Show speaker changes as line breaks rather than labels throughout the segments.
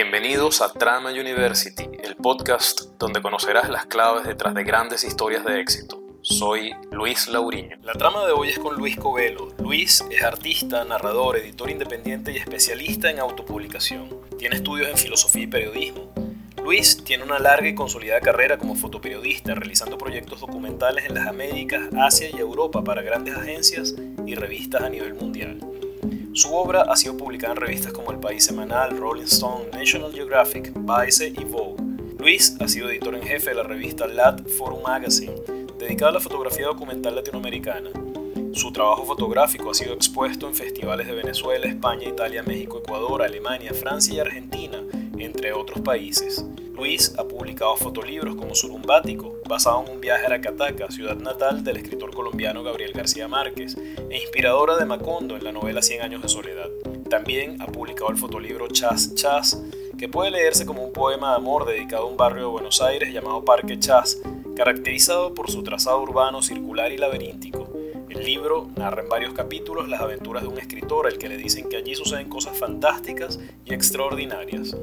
Bienvenidos a Trama University, el podcast donde conocerás las claves detrás de grandes historias de éxito. Soy Luis Lauriño. La trama de hoy es con Luis Covelo. Luis es artista, narrador, editor independiente y especialista en autopublicación. Tiene estudios en filosofía y periodismo. Luis tiene una larga y consolidada carrera como fotoperiodista, realizando proyectos documentales en las Américas, Asia y Europa para grandes agencias y revistas a nivel mundial. Su obra ha sido publicada en revistas como El País Semanal, Rolling Stone, National Geographic, Vice y Vogue. Luis ha sido editor en jefe de la revista Lat Forum Magazine, dedicada a la fotografía documental latinoamericana. Su trabajo fotográfico ha sido expuesto en festivales de Venezuela, España, Italia, México, Ecuador, Alemania, Francia y Argentina, entre otros países. Luis ha publicado fotolibros como Surumbático, basado en un viaje a Aracataca, ciudad natal del escritor colombiano Gabriel García Márquez, e inspiradora de Macondo en la novela Cien años de soledad. También ha publicado el fotolibro Chas Chas, que puede leerse como un poema de amor dedicado a un barrio de Buenos Aires llamado Parque Chas, caracterizado por su trazado urbano circular y laberíntico. El libro narra en varios capítulos las aventuras de un escritor al que le dicen que allí suceden cosas fantásticas y extraordinarias.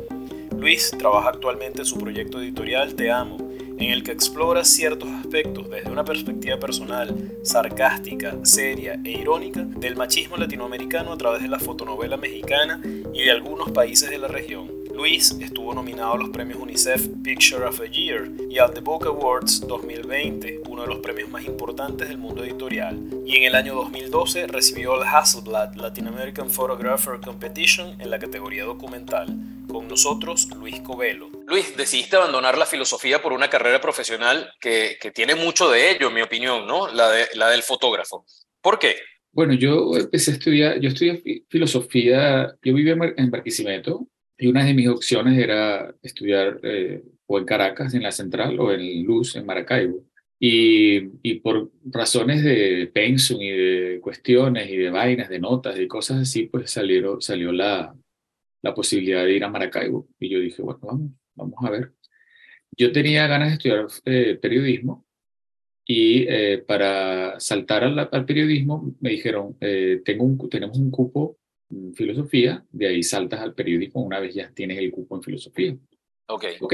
Luis trabaja actualmente en su proyecto editorial Te Amo, en el que explora ciertos aspectos desde una perspectiva personal, sarcástica, seria e irónica del machismo latinoamericano a través de la fotonovela mexicana y de algunos países de la región. Luis estuvo nominado a los premios UNICEF Picture of the Year y al The Book Awards 2020, uno de los premios más importantes del mundo editorial. Y en el año 2012 recibió el Hasselblad Latin American Photographer Competition en la categoría documental. Con nosotros, Luis Covelo. Luis, decidiste abandonar la filosofía por una carrera profesional que, que tiene mucho de ello, en mi opinión, ¿no? La, de, la del fotógrafo. ¿Por qué?
Bueno, yo empecé a estudiar, yo estudié filosofía, yo vivía en Barquisimeto y una de mis opciones era estudiar eh, o en Caracas, en la central, o en Luz, en Maracaibo. Y, y, por razones de pensum y de cuestiones y de vainas, de notas y cosas así, pues salieron, salió la, la posibilidad de ir a Maracaibo. Y yo dije, bueno, vamos, vamos a ver. Yo tenía ganas de estudiar eh, periodismo y eh, para saltar al, al, periodismo me dijeron, eh, tengo un, tenemos un cupo filosofía, de ahí saltas al periodismo una vez ya tienes el cupo en filosofía.
Ok.
Ok,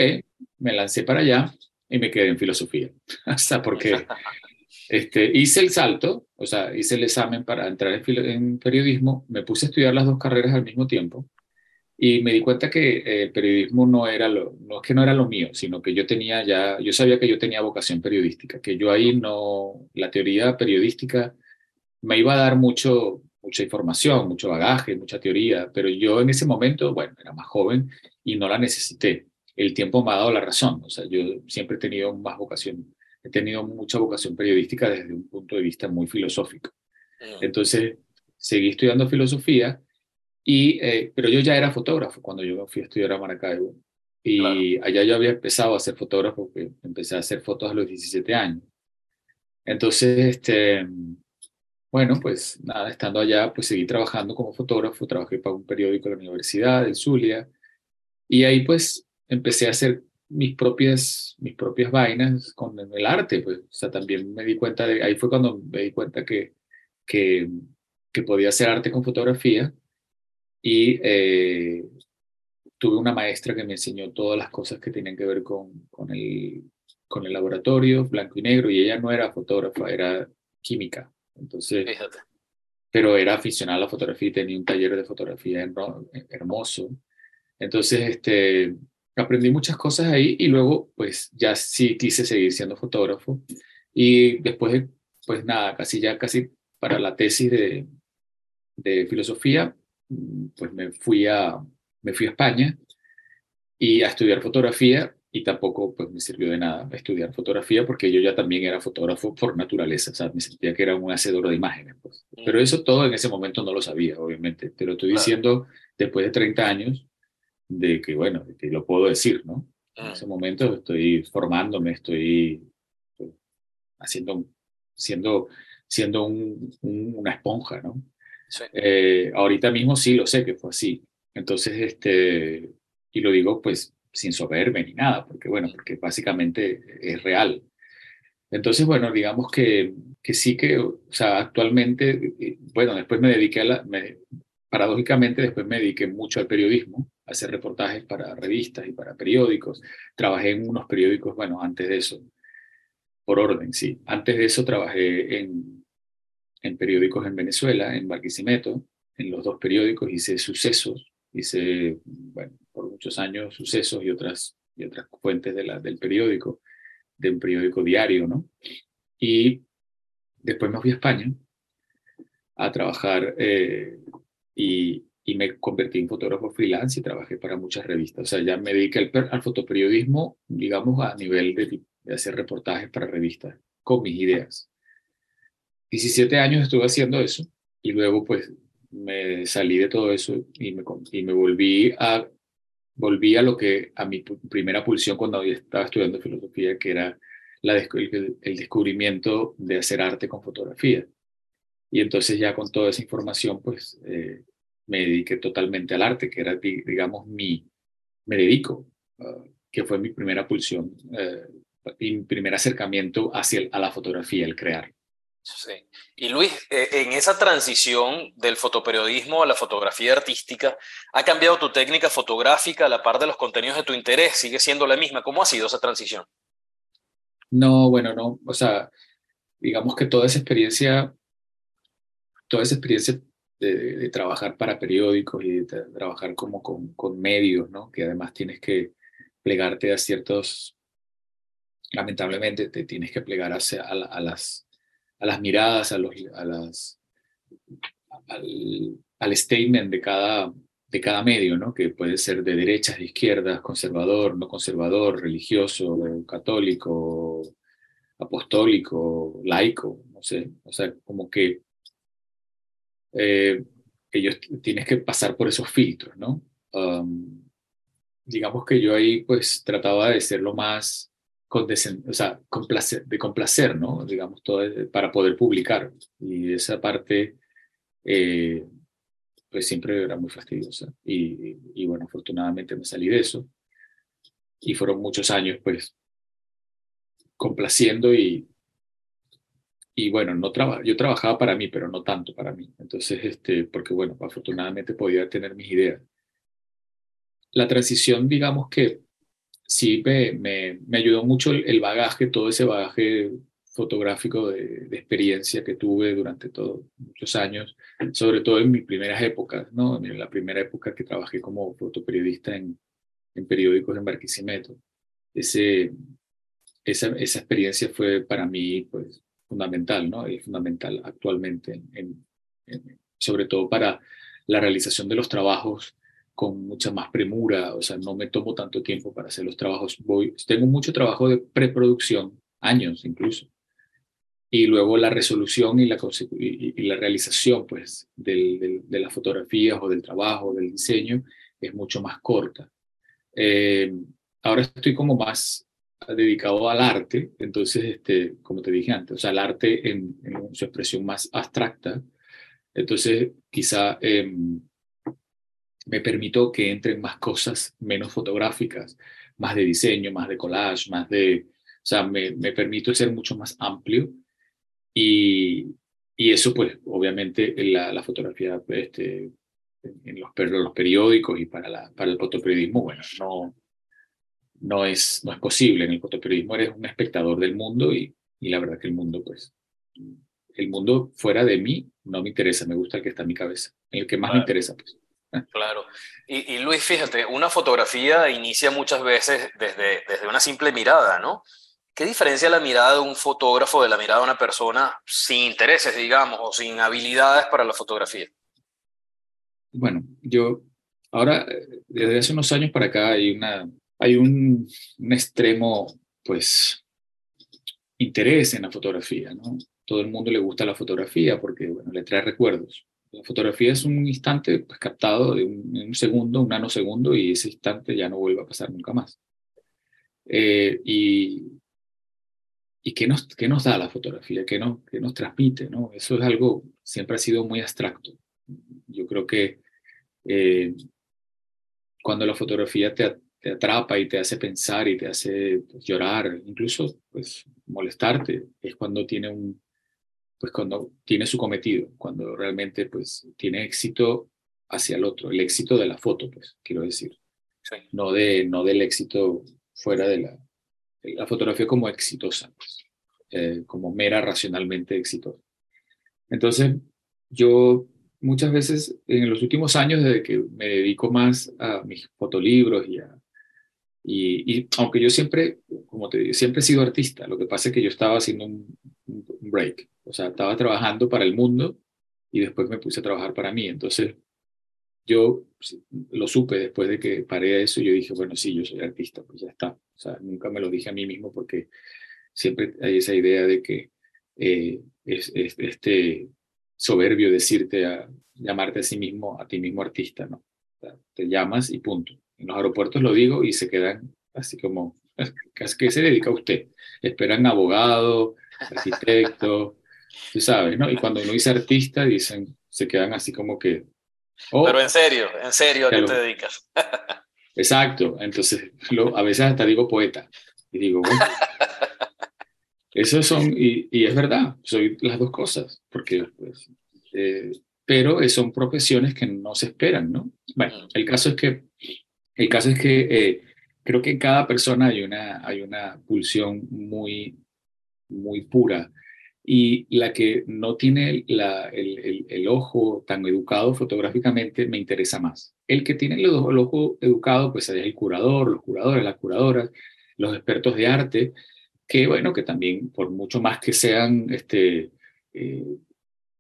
me lancé para allá y me quedé en filosofía. Hasta porque este, hice el salto, o sea, hice el examen para entrar en, en periodismo, me puse a estudiar las dos carreras al mismo tiempo y me di cuenta que eh, el periodismo no era lo, no es que no era lo mío, sino que yo tenía ya, yo sabía que yo tenía vocación periodística, que yo ahí no, la teoría periodística me iba a dar mucho, mucha información, mucho bagaje, mucha teoría, pero yo en ese momento, bueno, era más joven y no la necesité. El tiempo me ha dado la razón, o sea, yo siempre he tenido más vocación, he tenido mucha vocación periodística desde un punto de vista muy filosófico. Mm. Entonces, seguí estudiando filosofía y, eh, pero yo ya era fotógrafo cuando yo fui a estudiar a Maracaibo. Y allá yo había empezado a ser fotógrafo, porque empecé a hacer fotos a los 17 años. Entonces, este, bueno, pues nada, estando allá, pues seguí trabajando como fotógrafo, trabajé para un periódico de la universidad, el Zulia, y ahí pues empecé a hacer mis propias, mis propias vainas con el arte, pues, o sea, también me di cuenta de, ahí fue cuando me di cuenta que, que, podía hacer arte con fotografía, y eh, tuve una maestra que me enseñó todas las cosas que tenían que ver con, con, el, con el laboratorio, blanco y negro, y ella no era fotógrafa, era química. Entonces,
Fíjate.
pero era aficionada a la fotografía y tenía un taller de fotografía hermoso. Entonces, este, aprendí muchas cosas ahí y luego, pues ya sí quise seguir siendo fotógrafo. Y después, pues nada, casi ya casi para la tesis de, de filosofía, pues me fui a, me fui a España y a estudiar fotografía y tampoco pues me sirvió de nada estudiar fotografía porque yo ya también era fotógrafo por naturaleza, o sea, me sentía que era un hacedor de imágenes. Pues. Pero eso todo en ese momento no lo sabía, obviamente. Te lo estoy diciendo después de 30 años de que, bueno, de que lo puedo decir, ¿no? En ese momento estoy formándome, estoy pues, haciendo, siendo, siendo un, un, una esponja, ¿no? Eh, ahorita mismo sí lo sé que fue así. Entonces, este, y lo digo pues sin soberbia ni nada, porque bueno, porque básicamente es real. Entonces, bueno, digamos que, que sí que, o sea, actualmente, bueno, después me dediqué a la, me, paradójicamente después me dediqué mucho al periodismo, hacer reportajes para revistas y para periódicos. Trabajé en unos periódicos, bueno, antes de eso, por orden, sí. Antes de eso trabajé en, en periódicos en Venezuela, en Barquisimeto, en los dos periódicos hice sucesos, hice, bueno, por muchos años sucesos y otras, y otras fuentes de la, del periódico, de un periódico diario, ¿no? Y después me fui a España a trabajar eh, y, y, me convertí en fotógrafo freelance y trabajé para muchas revistas. O sea, ya me dediqué al, al fotoperiodismo, digamos, a nivel de, de hacer reportajes para revistas con mis ideas. 17 años estuve haciendo eso y luego pues me salí de todo eso y me, y me volví a volví a lo que a mi primera pulsión cuando estaba estudiando filosofía que era la, el, el descubrimiento de hacer arte con fotografía. Y entonces ya con toda esa información pues eh, me dediqué totalmente al arte que era digamos mi me dedico uh, que fue mi primera pulsión uh, mi primer acercamiento hacia el, a la fotografía el crear
Sí. Y Luis, eh, en esa transición del fotoperiodismo a la fotografía artística, ¿ha cambiado tu técnica fotográfica a la par de los contenidos de tu interés? ¿Sigue siendo la misma? ¿Cómo ha sido esa transición?
No, bueno, no. O sea, digamos que toda esa experiencia, toda esa experiencia de, trabajar para periódicos y de trabajar como con, medios, ¿no? Que además tienes que plegarte a ciertos, lamentablemente te tienes que plegar a las a las miradas, a los, a las, al, statement de cada, de cada medio, ¿no? que puede ser de derechas, de izquierdas, conservador, no conservador, religioso, católico, apostólico, laico, no sé, o sea, como que eh, ellos tienes que pasar por esos filtros, ¿no? Um, digamos que yo ahí pues trataba de ser lo más o sea, complacer, de complacer, ¿no? Digamos, todo para poder publicar. Y esa parte, eh, pues siempre era muy fastidiosa. Y, y, bueno, afortunadamente me salí de eso. Y fueron muchos años, pues, complaciendo y, y bueno, no traba, yo trabajaba para mí, pero no tanto para mí. Entonces, este, porque bueno, afortunadamente podía tener mis ideas. La transición, digamos que sí me, me, me ayudó mucho el, el, bagaje, todo ese bagaje fotográfico de, de, experiencia que tuve durante todos muchos años, sobre todo en mis primeras épocas, ¿no? En la primera época que trabajé como fotoperiodista en, en periódicos en Barquisimeto. Ese, esa, esa experiencia fue para mí pues, fundamental, ¿no? Y fundamental actualmente, en, en, sobre todo para la realización de los trabajos con mucha más premura, o sea, no me tomo tanto tiempo para hacer los trabajos. Voy, tengo mucho trabajo de preproducción, años incluso, y luego la resolución y la, y, la realización pues, del, del, de las fotografías o del trabajo, del diseño, es mucho más corta. Eh, ahora estoy como más dedicado al arte, entonces, este, como te dije antes, o sea, el arte en, en su expresión más abstracta, entonces quizá... Eh, me permito que entren más cosas menos fotográficas, más de diseño, más de collage, más de, o sea, me, me permito ser mucho más amplio y, y eso pues obviamente en la, la fotografía este, en los, los periódicos y para, la, para el fotoperiodismo, bueno, no, no, es, no es posible. En el fotoperiodismo eres un espectador del mundo y, y la verdad que el mundo pues el mundo fuera de mí no me interesa, me gusta el que está en mi cabeza, el que más me interesa pues.
Claro. Y, Luis, fíjate, una fotografía inicia muchas veces desde, desde una simple mirada, ¿no? ¿Qué diferencia la mirada de un fotógrafo de la mirada de una persona sin intereses, digamos, o sin habilidades para la fotografía?
Bueno, yo ahora, desde hace unos años para acá, hay, una, hay un, un extremo, pues, interés en la fotografía, ¿no? Todo el mundo le gusta la fotografía porque, bueno, le trae recuerdos la fotografía es un instante pues, captado de un, un, segundo, un nanosegundo, y ese instante ya no vuelve a pasar nunca más. Eh, y, ¿Y qué nos, qué nos da la fotografía? ¿Qué nos, qué nos transmite? ¿no? Eso es algo, siempre ha sido muy abstracto. Yo creo que eh, cuando la fotografía te, te, atrapa y te hace pensar y te hace pues, llorar, incluso pues, molestarte, es cuando tiene un, pues cuando tiene su cometido, cuando realmente pues tiene éxito hacia el otro, el éxito de la foto, pues quiero decir. no, de, no del éxito fuera de la, la fotografía como exitosa, pues, eh, como mera racionalmente exitosa. Entonces, yo muchas veces en los últimos años, desde que me dedico más a mis fotolibros y a... Y, aunque yo siempre, como te digo, siempre he sido artista, lo que pasa es que yo estaba haciendo un, un break, o sea, estaba trabajando para el mundo y después me puse a trabajar para mí. Entonces, yo lo supe después de que paré eso, yo dije, bueno, sí, yo soy artista, pues ya está. O sea, nunca me lo dije a mí mismo porque siempre hay esa idea de que eh, es, este soberbio decirte a llamarte a sí mismo, a ti mismo artista, ¿no? te llamas y punto. En los aeropuertos lo digo y se quedan así como, ¿qué se dedica usted? Esperan abogado, arquitecto, tú sabes, ¿no? Y cuando uno dice artista, dicen, se quedan así como que,
Oh. Pero en serio, en serio, ¿a qué te dedicas?
Exacto, entonces lo, a veces hasta digo poeta. Y digo, bueno, eso son, y, y, es verdad, soy las dos cosas, porque, pues, eh, pero son profesiones que no se esperan, ¿no? Bueno, mm. el caso es que, el caso es que eh, creo que en cada persona hay una, hay una pulsión muy, muy pura y la que no tiene el, el, ojo tan educado fotográficamente me interesa más. El que tiene el, ojo educado, pues es el curador, los curadores, las curadoras, los expertos de arte, que bueno, que también por mucho más que sean este, eh,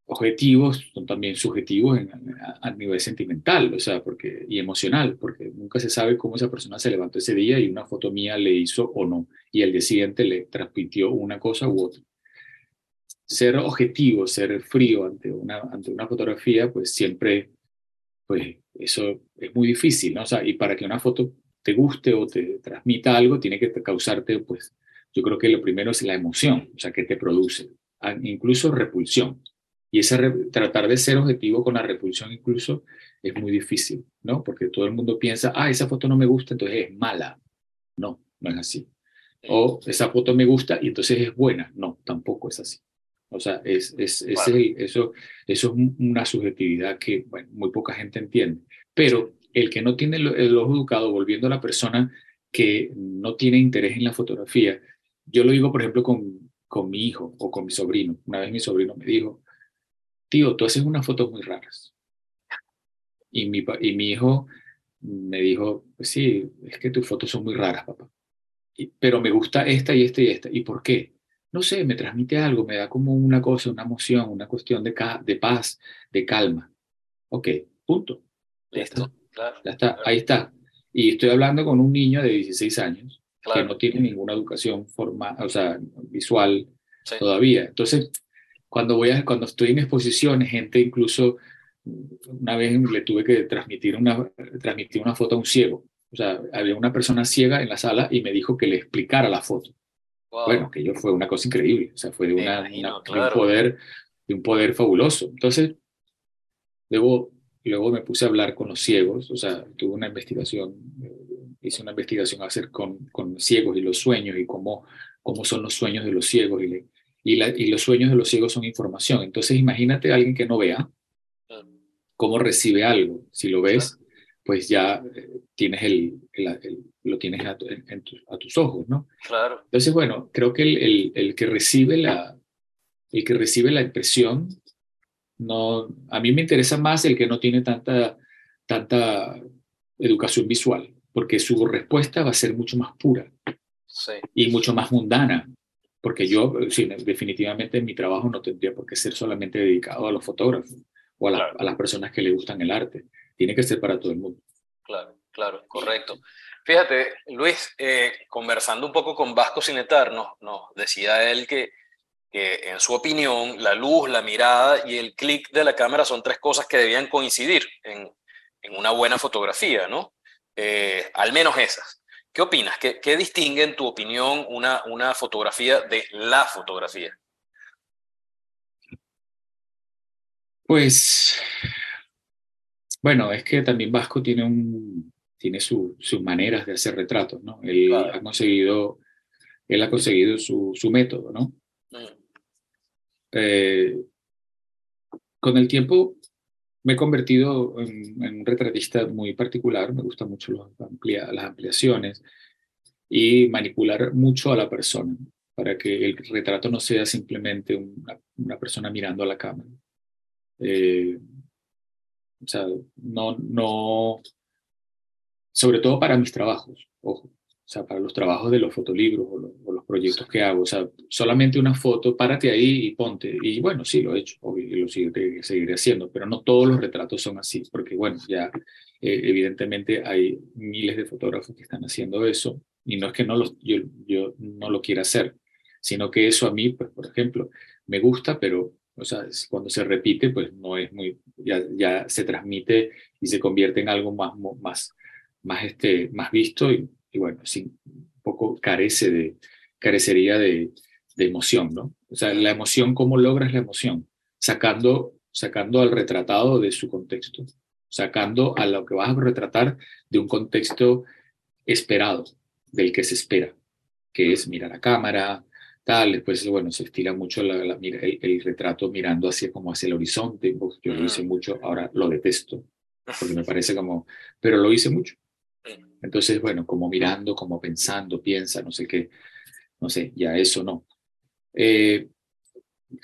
objetivos, son también subjetivos a, a, nivel sentimental, o sea, porque, y emocional, porque nunca se sabe cómo esa persona se levantó ese día y una foto mía le hizo o no, y el día siguiente le transmitió una cosa u otra ser objetivo, ser frío ante una, ante una fotografía, pues siempre, pues eso es muy difícil, ¿no? O sea, y para que una foto te guste o te transmita algo, tiene que causarte, pues, yo creo que lo primero es la emoción, o sea, que te produce, incluso repulsión. Y ese tratar de ser objetivo con la repulsión incluso es muy difícil, ¿no? Porque todo el mundo piensa, ah, esa foto no me gusta, entonces es mala. No, no es así. O esa foto me gusta y entonces es buena. No, tampoco es así. O sea, es, es, es eso, eso es una subjetividad que bueno, muy poca gente entiende. Pero el que no tiene el, ojo educado, volviendo a la persona que no tiene interés en la fotografía, yo lo digo, por ejemplo, con, con mi hijo o con mi sobrino. Una vez mi sobrino me dijo, tío, tú haces unas fotos muy raras. Y mi, y mi hijo me dijo, pues sí, es que tus fotos son muy raras, papá. pero me gusta esta y esta y esta. ¿Y por qué? No sé, me transmite algo, me da como una cosa, una emoción, una cuestión de, de paz, de calma. Ok, punto.
Listo, claro.
Ya está, ahí está. Y estoy hablando con un niño de 16 años que no tiene ninguna educación formal, o sea, visual todavía. Entonces, cuando, voy a, cuando estoy en exposiciones, gente incluso, una vez le tuve que transmitir una, transmitir una foto a un ciego. O sea, había una persona ciega en la sala y me dijo que le explicara la foto. Bueno, que yo fue una cosa increíble, o sea, fue de, una, un poder, de un poder fabuloso. Entonces, luego, luego me puse a hablar con los ciegos, o sea, tuve una investigación, eh, hice una investigación a hacer con, con ciegos y los sueños y cómo, cómo son los sueños de los ciegos y, y, la, y los sueños de los ciegos son información. Entonces, imagínate a alguien que no vea, cómo recibe algo. Si lo ves, pues ya eh, tienes el, lo tienes a, a, tus ojos, ¿no?
Claro.
Entonces, bueno, creo que el, el, que recibe la, el que recibe la impresión, no, a mí me interesa más el que no tiene tanta, tanta educación visual, porque su respuesta va a ser mucho más pura
sí.
y mucho más mundana, porque yo sí, definitivamente en mi trabajo no tendría por qué ser solamente dedicado a los fotógrafos o a, a las personas que le gustan el arte tiene que ser para todo el mundo.
Claro, claro, correcto. Fíjate, Luis, eh, conversando un poco con Vasco Sinetar, nos, decía él que, que, en su opinión, la luz, la mirada y el clic de la cámara son tres cosas que debían coincidir en, en una buena fotografía, ¿no? Eh, al menos esas. ¿Qué opinas? ¿Qué, ¿Qué, distingue, en tu opinión, una, una fotografía de la fotografía?
Pues bueno, es que también Vasco tiene, un, tiene sus maneras de hacer retratos, ¿no? Él ha conseguido, él ha conseguido su, su método, ¿no? Mm. Eh, con el tiempo, me he convertido en, un retratista muy particular, me gustan mucho los las ampliaciones y manipular mucho a la persona para que el retrato no sea simplemente una, una persona mirando a la cámara. Eh, o sea, no, no, sobre todo para mis trabajos, ojo, o sea, para los trabajos de los fotolibros o los, proyectos que hago, o sea, solamente una foto, párate ahí y ponte. Y bueno, sí, lo he hecho, y lo seguiré, seguiré haciendo, pero no todos los retratos son así, porque bueno, ya eh, evidentemente hay miles de fotógrafos que están haciendo eso, y no es que no lo, yo, yo no lo quiera hacer, sino que eso a mí, pues, por ejemplo, me gusta, pero o sea, cuando se repite, pues no es muy, ya, ya se transmite y se convierte en algo más, más, más, este, más visto y, bueno, sí, un poco carece de, carecería de, de, emoción, ¿no? O sea, la emoción, ¿cómo logras la emoción? Sacando, sacando al retratado de su contexto, sacando a lo que vas a retratar de un contexto esperado, del que se espera, que es mirar a cámara, tal, después, bueno, se estira mucho la, el, retrato mirando hacia como hacia el horizonte, yo lo hice mucho, ahora lo detesto, porque me parece como, pero lo hice mucho. Entonces, bueno, como mirando, como pensando, piensa, no sé qué, no sé, ya eso no. Eh,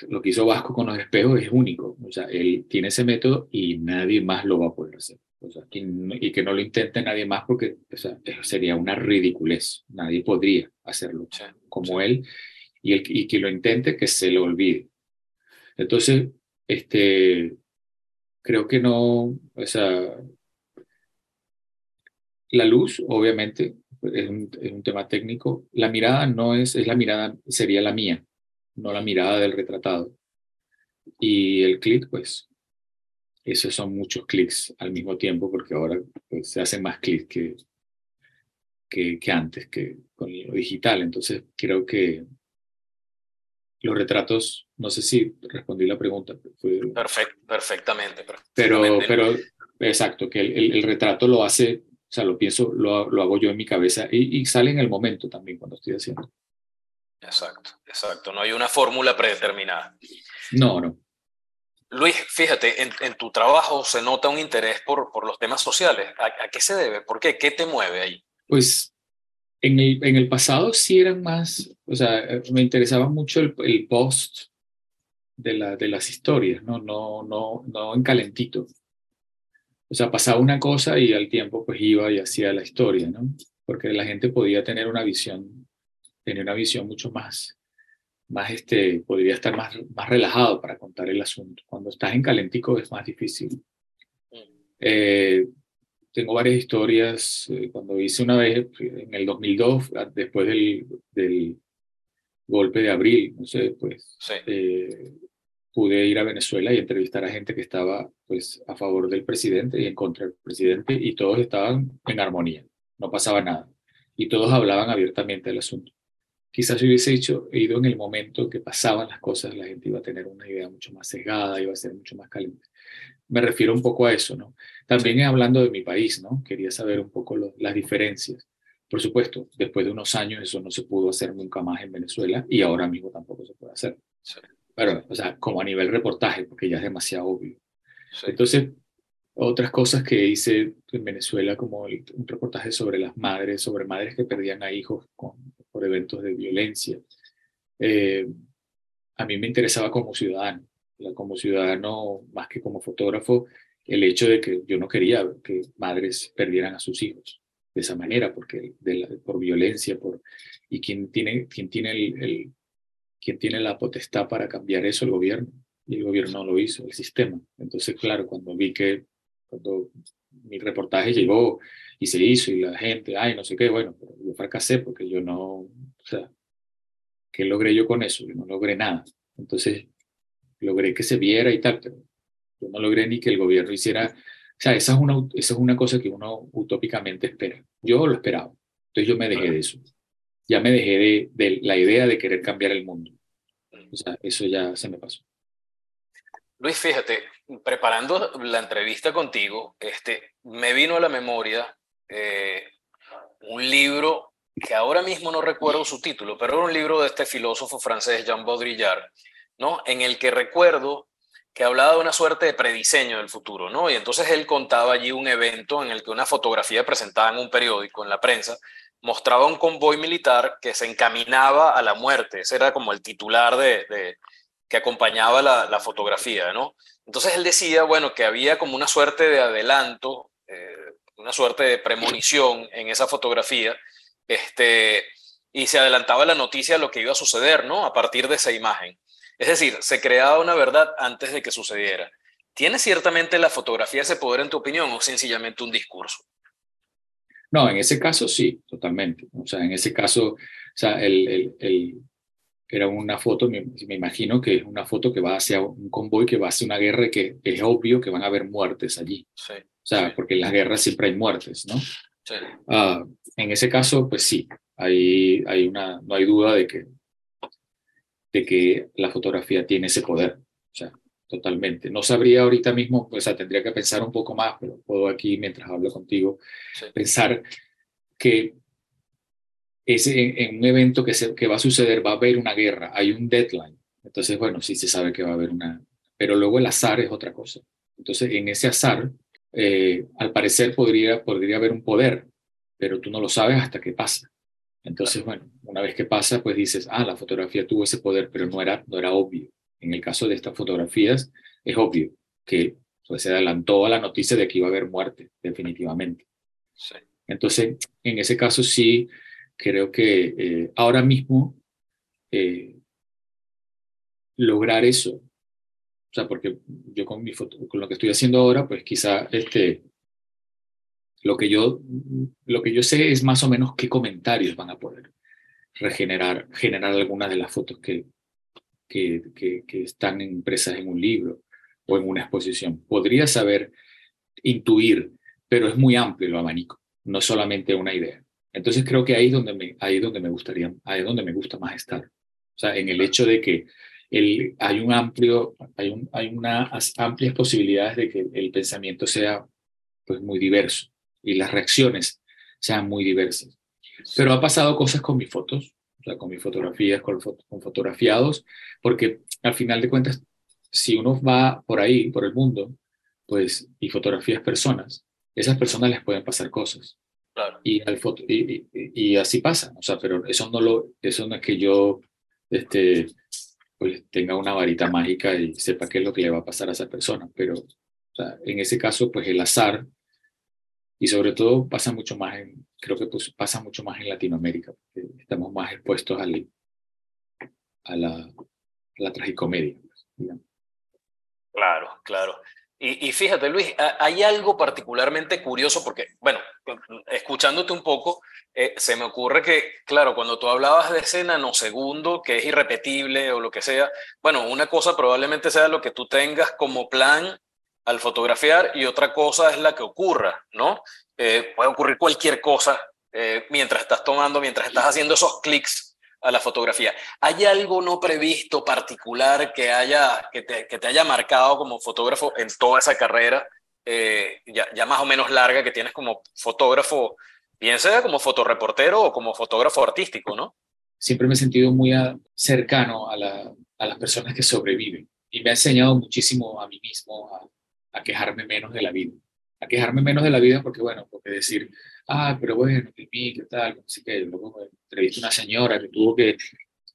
lo que hizo Vasco con los espejos es único, o sea, él tiene ese método y nadie más lo va a poder hacer. O sea, y, que no lo intente nadie más porque o sea, sería una ridiculez. Nadie podría hacerlo como él y, el, y que lo intente, que se lo olvide. Entonces, este, creo que no, o sea, la luz, obviamente, es un, es un, tema técnico. La mirada no es, es la mirada, sería la mía, no la mirada del retratado. Y el clic, pues, esos son muchos clics al mismo tiempo, porque ahora pues, se hacen más clics que, que, que, antes, que con lo digital. Entonces, creo que los retratos, no sé si respondí la pregunta.
perfectamente,
Pero, pero exacto, que el, el, retrato lo hace, o sea, lo pienso, lo, lo hago yo en mi cabeza y, y, sale en el momento también cuando estoy haciendo.
Exacto, exacto. No hay una fórmula predeterminada.
No, no.
Luis, fíjate, en, en, tu trabajo se nota un interés por, por los temas sociales. ¿A, ¿A, qué se debe? ¿Por qué? ¿Qué te mueve ahí?
Pues en el, en el pasado sí eran más, o sea, me interesaba mucho el, el post de, la, de las historias, ¿no? No, no, no en calentito. O sea, pasaba una cosa y al tiempo pues iba y hacía la historia, ¿no? Porque la gente podía tener una visión, tener una visión mucho más, más este, podría estar más, más relajado para contar el asunto. Cuando estás en calentico es más difícil. Eh, tengo varias historias. Eh, cuando hice una vez, en el 2002, después del, del golpe de abril, no sé, pues eh, pude ir a Venezuela y entrevistar a gente que estaba pues a favor del presidente y en contra del presidente y todos estaban en armonía, no pasaba nada y todos hablaban abiertamente del asunto. Quizás si hubiese dicho, ido en el momento que pasaban las cosas, la gente iba a tener una idea mucho más sesgada, iba a ser mucho más caliente. Me refiero un poco a eso, ¿no? También hablando de mi país, ¿no? Quería saber un poco las diferencias. Por supuesto, después de unos años eso no se pudo hacer nunca más en Venezuela y ahora mismo tampoco se puede hacer. Pero, o sea, como a nivel reportaje, porque ya es demasiado obvio. Entonces, otras cosas que hice en Venezuela, como un reportaje sobre las madres, sobre madres que perdían a hijos con, por eventos de violencia. Eh, a mí me interesaba como ciudadano, como ciudadano más que como fotógrafo, el hecho de que yo no quería que madres perdieran a sus hijos de esa manera, porque por violencia, por y quien tiene, quien tiene el, quien tiene la potestad para cambiar eso, el gobierno, y el gobierno no lo hizo, el sistema. Entonces, claro, cuando vi que cuando mi reportaje llegó y se hizo y la gente, ay, no sé qué, bueno, pero yo fracasé porque yo no, o sea, ¿qué logré yo con eso? Yo no logré nada. Entonces, logré que se viera y tal, pero yo no logré ni que el gobierno hiciera, o sea, esa es una, esa es una cosa que uno utópicamente espera. Yo lo esperaba, entonces yo me dejé de eso. Ya me dejé de, la idea de querer cambiar el mundo. O sea, eso ya se me pasó.
Luis, fíjate, preparando la entrevista contigo, este, me vino a la memoria eh, un libro que ahora mismo no recuerdo su título, pero era un libro de este filósofo francés Jean Baudrillard, ¿no? En el que recuerdo que hablaba de una suerte de prediseño del futuro, ¿no? Y entonces él contaba allí un evento en el que una fotografía presentada en un periódico, en la prensa, mostraba un convoy militar que se encaminaba a la muerte. Ese era como el titular de, que acompañaba la, fotografía, ¿no? Entonces él decía, bueno, que había como una suerte de adelanto, eh, una suerte de premonición en esa fotografía, este, y se adelantaba la noticia de lo que iba a suceder, ¿no? A partir de esa imagen. Es decir, se creaba una verdad antes de que sucediera. ¿Tiene ciertamente la fotografía ese poder en tu opinión o sencillamente un discurso?
No, en ese caso sí, totalmente. O sea, en ese caso, o sea, el, el, era una foto, me, imagino que es una foto que va hacia un convoy que va hacia una guerra y que es obvio que van a haber muertes allí. Sí, o sea, porque en las guerras siempre hay muertes, ¿no? Sí. Ah, en ese caso, pues sí, hay, hay una, no hay duda de que, de que la fotografía tiene ese poder. O sea, totalmente. No sabría ahorita mismo, o sea, tendría que pensar un poco más, pero puedo aquí, mientras hablo contigo, pensar que ese, en, un evento que, se, que va a suceder va a haber una guerra, hay un deadline. Entonces, bueno, sí se sabe que va a haber una... Pero luego el azar es otra cosa. Entonces, en ese azar, eh, al parecer podría, podría haber un poder, pero tú no lo sabes hasta que pasa. Entonces, bueno, una vez que pasa, pues dices, ah, la fotografía tuvo ese poder, pero no era, no era obvio. En el caso de estas fotografías, es obvio que pues, se adelantó a la noticia de que iba a haber muerte, definitivamente. Entonces, en ese caso sí, creo que eh, ahora mismo eh, lograr eso, o sea, porque yo con, mi foto, con lo que estoy haciendo ahora, pues quizá este, lo, que yo, lo que yo sé es más o menos qué comentarios van a poder regenerar, generar algunas de las fotos que, que, están impresas en un libro o en una exposición. Podría saber intuir, pero es muy amplio el abanico, no solamente una idea. Entonces creo que ahí es donde me, ahí donde me gustaría, ahí es donde me gusta más estar. O sea, en el hecho de que el, hay un amplio, hay, un, hay unas amplias posibilidades de que el pensamiento sea pues muy diverso y las reacciones sean muy diversas. Pero ha pasado cosas con mis fotos con mis fotografías, con, con fotografiados, porque al final de cuentas, si uno va por ahí, por el mundo, pues, y fotografías personas, esas personas les pueden pasar cosas. Y, al foto, y, y, así pasa, o sea, pero eso no, lo, eso no es que yo este, pues, tenga una varita mágica y sepa qué es lo que le va a pasar a esa persona, pero o sea, en ese caso, pues el azar y sobre todo pasa mucho más en, creo que pues pasa mucho más en Latinoamérica, porque estamos más expuestos al, a, la, a la tragicomedia. Pues,
claro, claro. Y, y, fíjate, Luis, hay algo particularmente curioso porque, bueno, escuchándote un poco, eh, se me ocurre que, claro, cuando tú hablabas de escena no segundo, que es irrepetible o lo que sea, bueno, una cosa probablemente sea lo que tú tengas como plan al fotografiar y otra cosa es la que ocurra, ¿no? Eh, puede ocurrir cualquier cosa eh, mientras estás tomando, mientras estás haciendo esos clics a la fotografía. ¿Hay algo no previsto particular que, haya, que, te, que te haya marcado como fotógrafo en toda esa carrera, eh, ya, ya, más o menos larga que tienes como fotógrafo, bien sea como fotoreportero o como fotógrafo artístico, ¿no?
Siempre me he sentido muy cercano a, la, a las personas que sobreviven y me ha enseñado muchísimo a mí mismo a a quejarme menos de la vida. A quejarme menos de la vida porque, bueno, porque decir, ah, pero bueno, mí, ¿qué tal? Así que luego entrevisté una señora que tuvo que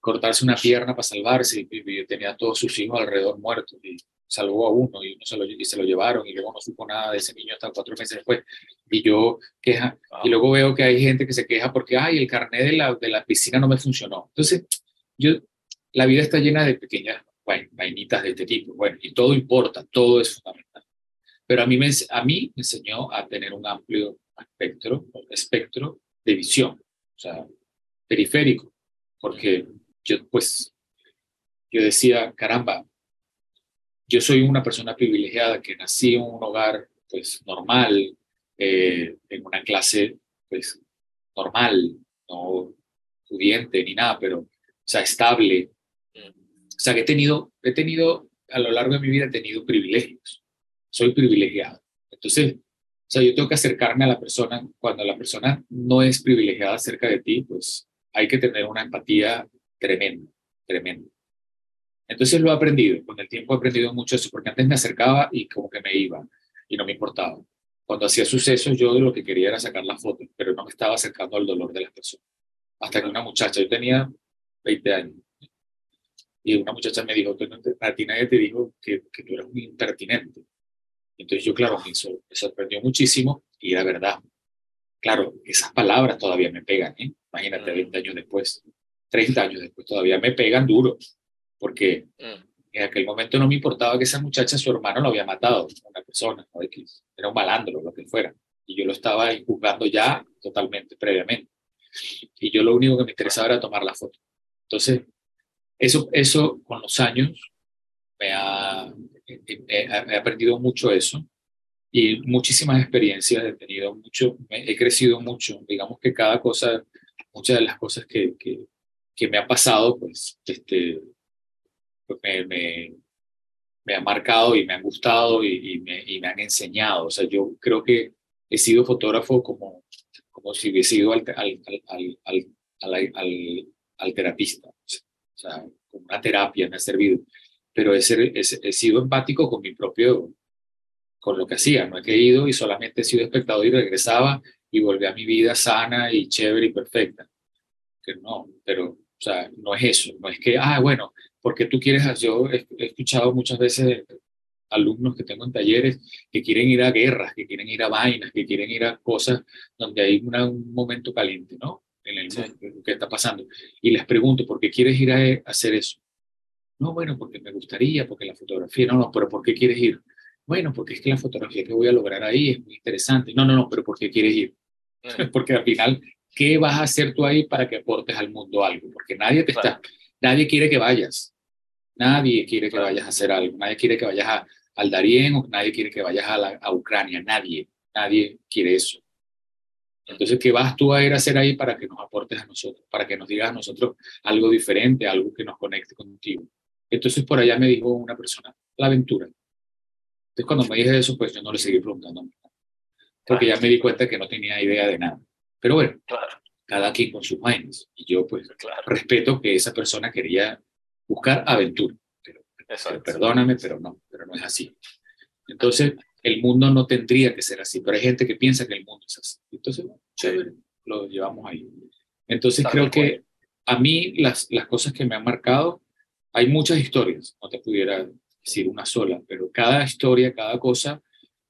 cortarse una pierna para salvarse y, tenía todos sus hijos alrededor muertos y salvó a uno y, se lo, y se lo llevaron y luego no supo nada de ese niño hasta cuatro meses después. Y yo queja, y luego veo que hay gente que se queja porque, ay, el carnet de la, de la piscina no me funcionó. Entonces, yo, la vida está llena de pequeñas vainitas de este tipo. Bueno, y todo importa, todo es fundamental. Pero a mí me, a mí me enseñó a tener un amplio espectro, espectro de visión, o sea, periférico, porque yo pues, yo decía, caramba, yo soy una persona privilegiada que nací en un hogar pues normal, eh, en una clase pues normal, no pudiente ni nada, pero, o sea, estable, o sea, que he tenido, he tenido, a lo largo de mi vida he tenido privilegios. Soy privilegiado. Entonces, o sea, yo tengo que acercarme a la persona. Cuando la persona no es privilegiada cerca de ti, pues hay que tener una empatía tremenda, tremenda. Entonces lo he aprendido, con el tiempo he aprendido mucho eso, porque antes me acercaba y como que me iba y no me importaba. Cuando hacía sucesos yo lo que quería era sacar la foto, pero no me estaba acercando al dolor de las personas. Hasta que una muchacha, yo tenía 20 años, y una muchacha me dijo, a ti nadie te dijo que, que tú eras un impertinente. Entonces yo, claro, me, sorprendió muchísimo y era verdad. Claro, esas palabras todavía me pegan, ¿eh? Imagínate, 20 años después, 30 años después, todavía me pegan duro, porque mm. en aquel momento no me importaba que esa muchacha, su hermano, lo había matado, una persona, ¿no? era un malandro, lo que fuera. Y yo lo estaba juzgando ya totalmente, previamente. Y yo lo único que me interesaba era tomar la foto. Entonces, eso, eso con los años me ha, he, aprendido mucho eso y muchísimas experiencias he tenido mucho, he crecido mucho. Digamos que cada cosa, muchas de las cosas que, que, me ha pasado, pues, este, pues me, me, ha marcado y me han gustado y, y, me, y, me, han enseñado. O sea, yo creo que he sido fotógrafo como, como si hubiese sido al, al, al, al, al terapista. O sea, como una terapia me ha servido pero he, he, sido empático con mi propio, con lo que hacía, no he ido y solamente he sido espectador y regresaba y volví a mi vida sana y chévere y perfecta. Que no, pero, o sea, no es eso, no es que, ah, bueno, porque tú quieres, yo he, escuchado muchas veces alumnos que tengo en talleres que quieren ir a guerras, que quieren ir a vainas, que quieren ir a cosas donde hay un momento caliente, ¿no? En el mundo, que está pasando. Y les pregunto, ¿por qué quieres ir a hacer eso? No, bueno, porque me gustaría, porque la fotografía, no, no, pero ¿por qué quieres ir? Bueno, porque es que la fotografía que voy a lograr ahí es muy interesante. No, no, no, pero ¿por qué quieres ir? Porque al final, ¿qué vas a hacer tú ahí para que aportes al mundo algo? Porque nadie te está, nadie quiere que vayas. Nadie quiere que vayas a hacer algo. Nadie quiere que vayas a, al Darién o nadie quiere que vayas a, a Ucrania. Nadie, nadie quiere eso. Entonces, ¿qué vas tú a ir a hacer ahí para que nos aportes a nosotros? Para que nos digas a nosotros algo diferente, algo que nos conecte contigo. Entonces por allá me dijo una persona, la aventura. Entonces cuando me dije eso, pues yo no le seguí preguntando. Porque ya me di cuenta que no tenía idea de nada. Pero bueno, cada quien con sus vainas. Y yo pues respeto que esa persona quería buscar aventura. Pero, perdóname, pero no, pero no es así. Entonces, el mundo no tendría que ser así, pero hay gente que piensa que el mundo es así. Entonces, chévere, lo llevamos ahí. Entonces, creo que a mí las, las cosas que me han marcado hay muchas historias, no te pudiera decir una sola, pero cada historia, cada cosa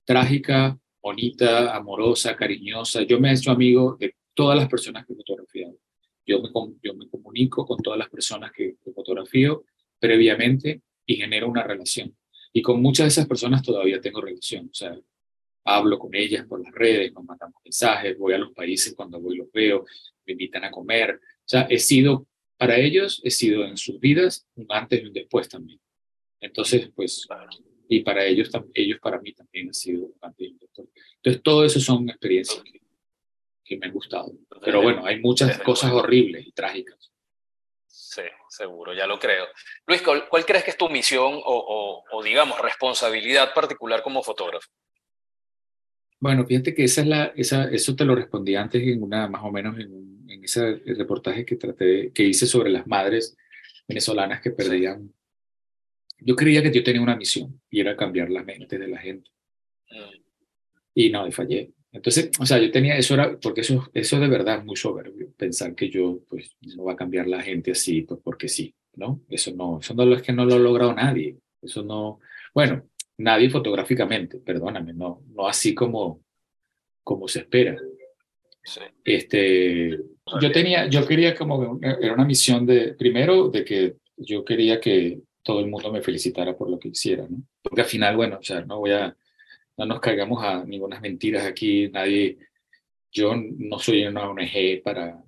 trágica, bonita, amorosa, cariñosa. Yo me he hecho amigo de todas las personas que fotografío. Yo me, yo me comunico con todas las personas que, fotografío previamente y genero una relación. Y con muchas de esas personas todavía tengo relación. O sea, hablo con ellas por las redes, nos mandamos mensajes, voy a los países cuando voy los veo, me invitan a comer. O sea, he sido para ellos he sido en sus vidas un antes y un después también. Entonces, pues, y para ellos, ellos para mí también ha sido un antes y un después. Entonces, todo eso son experiencias que, que me han gustado. Pero bueno, hay muchas cosas horribles y trágicas.
Sí, seguro, ya lo creo. Luis, ¿cuál, crees que es tu misión o, o, digamos, responsabilidad particular como fotógrafo?
Bueno, fíjate que esa es la, esa, eso te lo respondí antes en una, más o menos en, en ese reportaje que traté, que hice sobre las madres venezolanas que perdían. Yo creía que yo tenía una misión y era cambiar la mente de la gente. Y no, y fallé. Entonces, o sea, yo tenía, eso era, porque eso, eso de verdad es muy soberbio, pensar que yo, pues, no va a cambiar la gente así, pues, porque sí, ¿no? Eso no, eso no es que no lo ha logrado nadie. Eso no, bueno, nadie fotográficamente, perdóname, no, no así como, como se espera. Este, yo tenía, yo quería como, era una misión de, primero, de que yo quería que todo el mundo me felicitara por lo que hiciera, ¿no? Porque al final, bueno, o sea, no voy a, no nos cargamos a ninguna mentiras aquí, nadie, yo no soy una ONG para,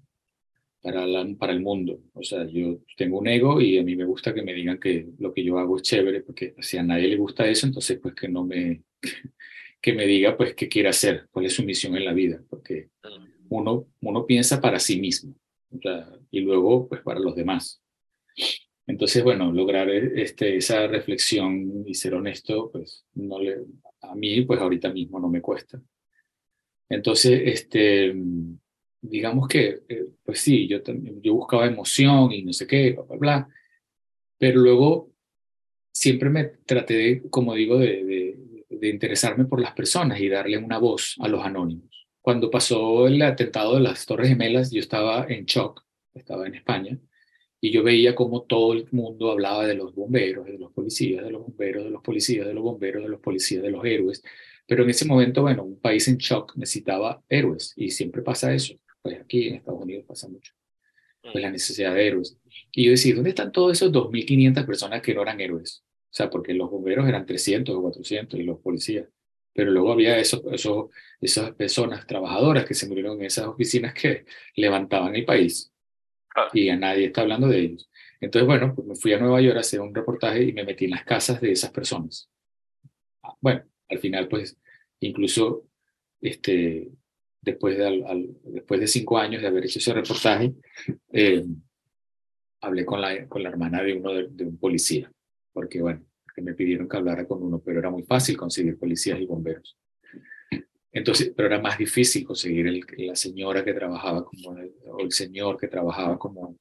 para, para el mundo. O sea, yo tengo un ego y a mí me gusta que me digan que lo que yo hago es chévere, porque si a nadie le gusta eso, entonces pues que no me, que me diga pues qué quiere hacer, cuál es su misión en la vida, porque uno, uno piensa para sí mismo y luego pues para los demás. Entonces, bueno, lograr este, esa reflexión y ser honesto, pues no le, a mí pues ahorita mismo no me cuesta. Entonces, este, digamos que, eh, pues sí, yo, yo buscaba emoción y no sé qué, bla, bla, bla, pero luego siempre me traté, como digo, de, de, interesarme por las personas y darle una voz a los anónimos. Cuando pasó el atentado de las Torres Gemelas, yo estaba en shock, estaba en España, y yo veía como todo el mundo hablaba de los bomberos, de los policías, de los bomberos, de los policías, de los bomberos, de los policías, de los héroes. Pero en ese momento, bueno, un país en shock necesitaba héroes y siempre pasa eso. Pues aquí en Estados Unidos pasa mucho. Pues la mm. necesidad de héroes. Y yo decía, ¿dónde están todos esos 2.500 personas que no eran héroes? O sea, porque los bomberos eran 300 o 400 y los policías. Pero luego había esos, esos, esas personas trabajadoras que se murieron en esas oficinas que levantaban el país. Y a nadie está hablando de ellos. Entonces, bueno, pues me fui a Nueva York a hacer un reportaje y me metí en las casas de esas personas. Ah, bueno, al final, pues, incluso este, después, de, al, después de cinco años de haber hecho ese reportaje, eh, hablé con la, con la hermana de uno de, un policía, porque bueno, que me pidieron que hablara con uno, pero era muy fácil conseguir policías y bomberos. Entonces, pero era más difícil conseguir el, la señora que trabajaba como, o el señor que trabajaba como,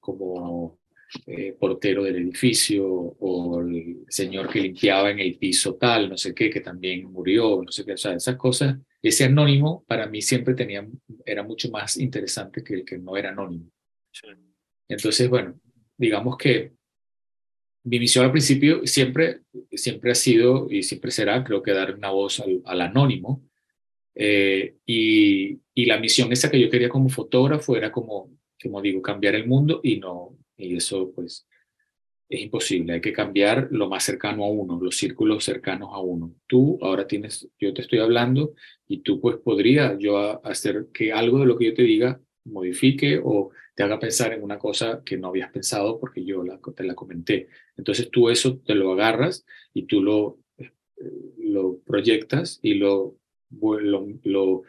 como eh, portero del edificio, o el señor que limpiaba en el piso tal, no sé qué, que también murió, no sé qué, o sea, esas cosas, ese anónimo para mí siempre tenía, era mucho más interesante que el que no era anónimo. Entonces, bueno, digamos que mi misión al principio siempre, siempre ha sido y siempre será, creo que dar una voz al, anónimo. Eh, y, y, la misión esa que yo quería como fotógrafo era como, como digo, cambiar el mundo y no, y eso pues es imposible. Hay que cambiar lo más cercano a uno, los círculos cercanos a uno. Tú ahora tienes, yo te estoy hablando y tú pues podría yo hacer que algo de lo que yo te diga modifique o te haga pensar en una cosa que no habías pensado porque yo la, te la comenté. Entonces tú eso te lo agarras y tú lo, eh, lo proyectas y lo, lo, lo,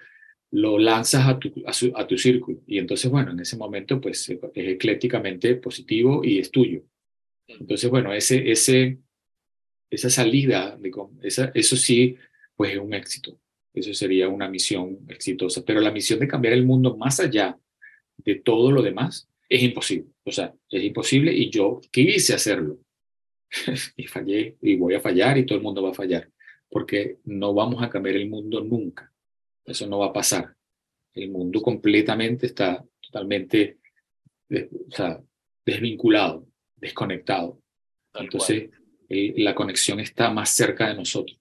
lo lanzas a tu, a, tu círculo. Y entonces, bueno, en ese momento pues es eclécticamente positivo y es tuyo. Entonces, bueno, ese, ese, esa salida, de, esa, eso sí, pues es un éxito. Eso sería una misión exitosa. Pero la misión de cambiar el mundo más allá de todo lo demás es imposible. O sea, es imposible y yo quise hacerlo. y fallé y voy a fallar y todo el mundo va a fallar. Porque no vamos a cambiar el mundo nunca. Eso no va a pasar. El mundo completamente está totalmente o sea, desvinculado, desconectado. Entonces, la conexión está más cerca de nosotros.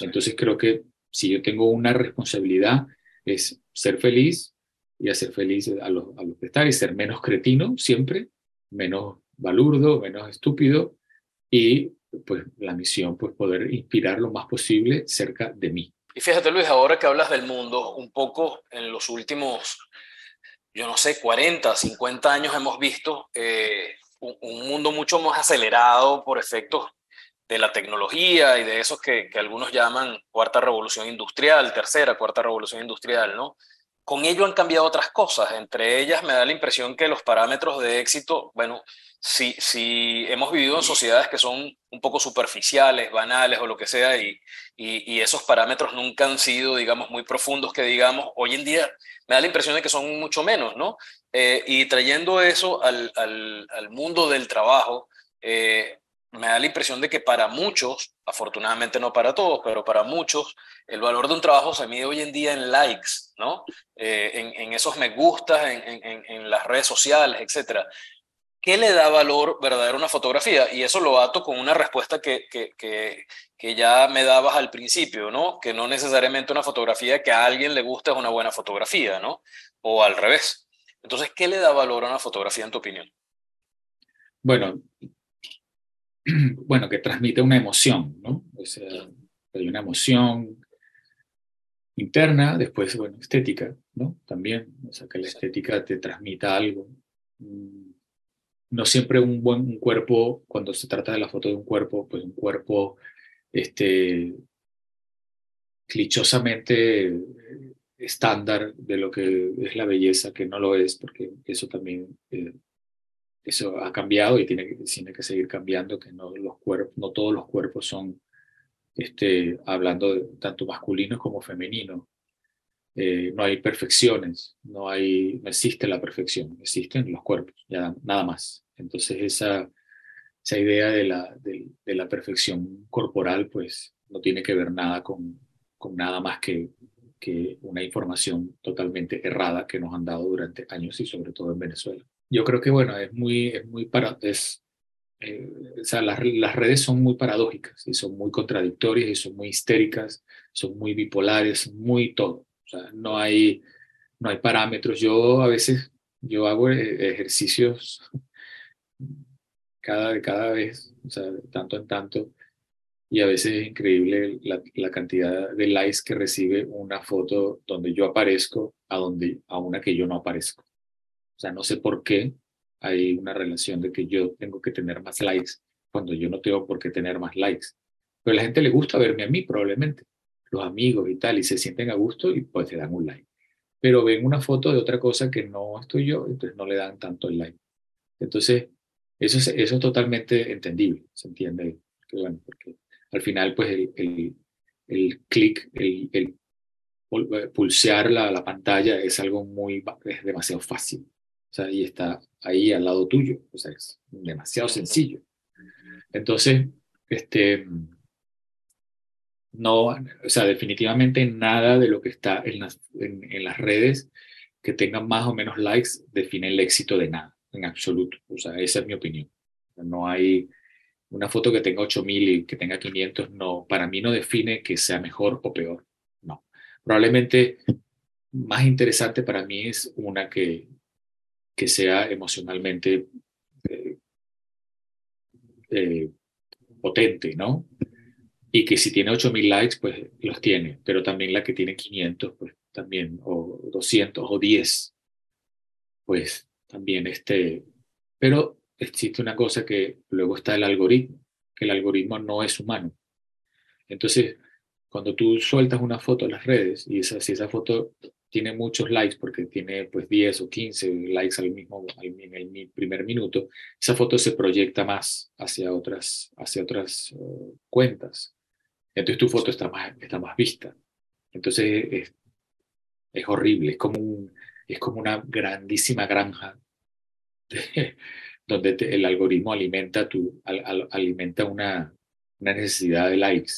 Entonces, creo que si yo tengo una responsabilidad es ser feliz y hacer feliz a los, a los que están y ser menos cretino siempre, menos balurdo, menos estúpido y pues la misión pues poder inspirar lo más posible cerca de mí.
Y fíjate Luis, ahora que hablas del mundo, un poco en los últimos, yo no sé, 40, 50 años hemos visto eh, un, un, mundo mucho más acelerado por efectos de la tecnología y de esos que, algunos llaman cuarta revolución industrial, tercera, cuarta revolución industrial, ¿no? con ello han cambiado otras cosas. Entre ellas me da la impresión que los parámetros de éxito, bueno, si, si hemos vivido en sociedades que son un poco superficiales, banales o lo que sea, y, y, esos parámetros nunca han sido, digamos, muy profundos que digamos, hoy en día me da la impresión de que son mucho menos, ¿no? Eh, y trayendo eso al, al, al, mundo del trabajo, eh, me da la impresión de que para muchos, afortunadamente no para todos, pero para muchos, el valor de un trabajo se mide hoy en día en likes, ¿no? Eh, en, esos me gustas, en, las redes sociales, etc. ¿Qué le da valor verdadero a una fotografía? Y eso lo ato con una respuesta que, que, que, ya me dabas al principio, ¿no? Que no necesariamente una fotografía que a alguien le gusta es una buena fotografía, ¿no? O al revés. Entonces, ¿qué le da valor a una fotografía en tu opinión?
Bueno, bueno, que transmite una emoción, ¿no? O sea, hay una emoción interna, después, bueno, estética, ¿no? También, o sea, que la estética te transmita algo. Mm, no siempre un buen cuerpo, cuando se trata de la foto de un cuerpo, pues un cuerpo, este, clichosamente estándar de lo que es la belleza, que no lo es, porque eso también eh, eso ha cambiado y tiene, tiene que seguir cambiando, que no, los cuerpos, no todos los cuerpos son, este, hablando de tanto masculinos como femeninos. Eh, no hay perfecciones, no, hay, no existe la perfección, existen los cuerpos, ya nada más. Entonces esa, esa idea de la, de, la perfección corporal, pues no tiene que ver nada con, con nada más que, que una información totalmente errada que nos han dado durante años y sobre todo en Venezuela. Yo creo que, bueno, es muy, es muy para, es, eh, o sea, las, las, redes son muy paradójicas y son muy contradictorias y son muy histéricas, son muy bipolares, muy todo. O sea, no hay, no hay parámetros. Yo a veces, yo hago eh, ejercicios cada, cada vez, o sea, tanto en tanto, y a veces es increíble la, la, cantidad de likes que recibe una foto donde yo aparezco a, donde, a una que yo no aparezco. O sea, no sé por qué hay una relación de que yo tengo que tener más likes cuando yo no tengo por qué tener más likes. Pero a la gente le gusta verme a mí probablemente, los amigos y tal, y se sienten a gusto y pues te dan un like. Pero ven una foto de otra cosa que no estoy yo, entonces no le dan tanto el like. Entonces, eso es, eso es totalmente entendible, se entiende. Que, bueno, porque al final, pues el, el, clic, el, el, pulsear la, la, pantalla es algo muy, es demasiado fácil. O sea, y está ahí al lado tuyo. O sea, es demasiado sencillo. Entonces, este, no, o sea, definitivamente nada de lo que está en las, en, en las redes que tengan más o menos likes define el éxito de nada en absoluto. O sea, esa es mi opinión. No hay una foto que tenga 8000 y que tenga 500, no, para mí no define que sea mejor o peor. No. Probablemente más interesante para mí es una que, que sea emocionalmente eh, eh, potente, ¿no? Y que si tiene 8000 likes, pues los tiene, pero también la que tiene 500, pues también, o 200 o 10, pues también este, pero existe una cosa que luego está el algoritmo, que el algoritmo no es humano. Entonces, cuando tú sueltas una foto en las redes y esa, si esa foto tiene muchos likes porque tiene pues 10 o 15 likes al mismo en el primer minuto, esa foto se proyecta más hacia otras, hacia otras uh, cuentas. Entonces tu foto está más, está más vista. Entonces es, es horrible, es como, un, es como una grandísima granja donde el algoritmo alimenta, tu, alimenta una, una necesidad de likes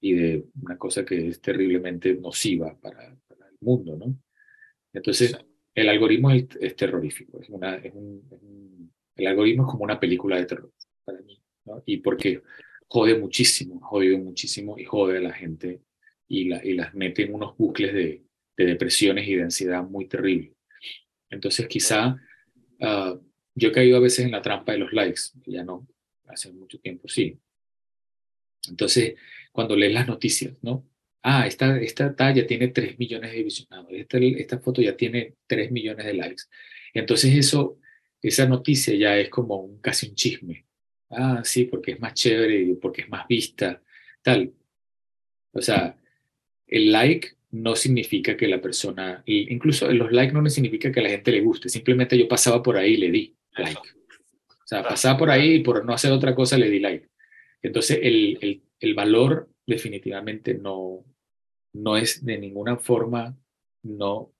y de una cosa que es terriblemente nociva para, el mundo, ¿no? Entonces, el algoritmo es, terrorífico, es una, es un, el algoritmo es como una película de terror para mí, ¿no? Y porque jode muchísimo, jode muchísimo y jode a la gente y, la, y las mete en unos bucles de, de depresiones y de ansiedad muy terribles. Entonces, quizá uh, yo he caído a veces en la trampa de los likes, ya no, hace mucho tiempo sí. Entonces, cuando lees las noticias, ¿no? Ah, esta, esta talla tiene 3 millones de visionados, esta, esta foto ya tiene 3 millones de likes. Entonces eso, esa noticia ya es como casi un chisme. Ah, sí, porque es más chévere, porque es más vista, tal. O sea, el like no significa que la persona, incluso los likes no significa que a la gente le guste, simplemente yo pasaba por ahí y le di like. O sea, pasaba por ahí y por no hacer otra cosa le di like. Entonces, el, el, el valor definitivamente no, no es de ninguna forma, no,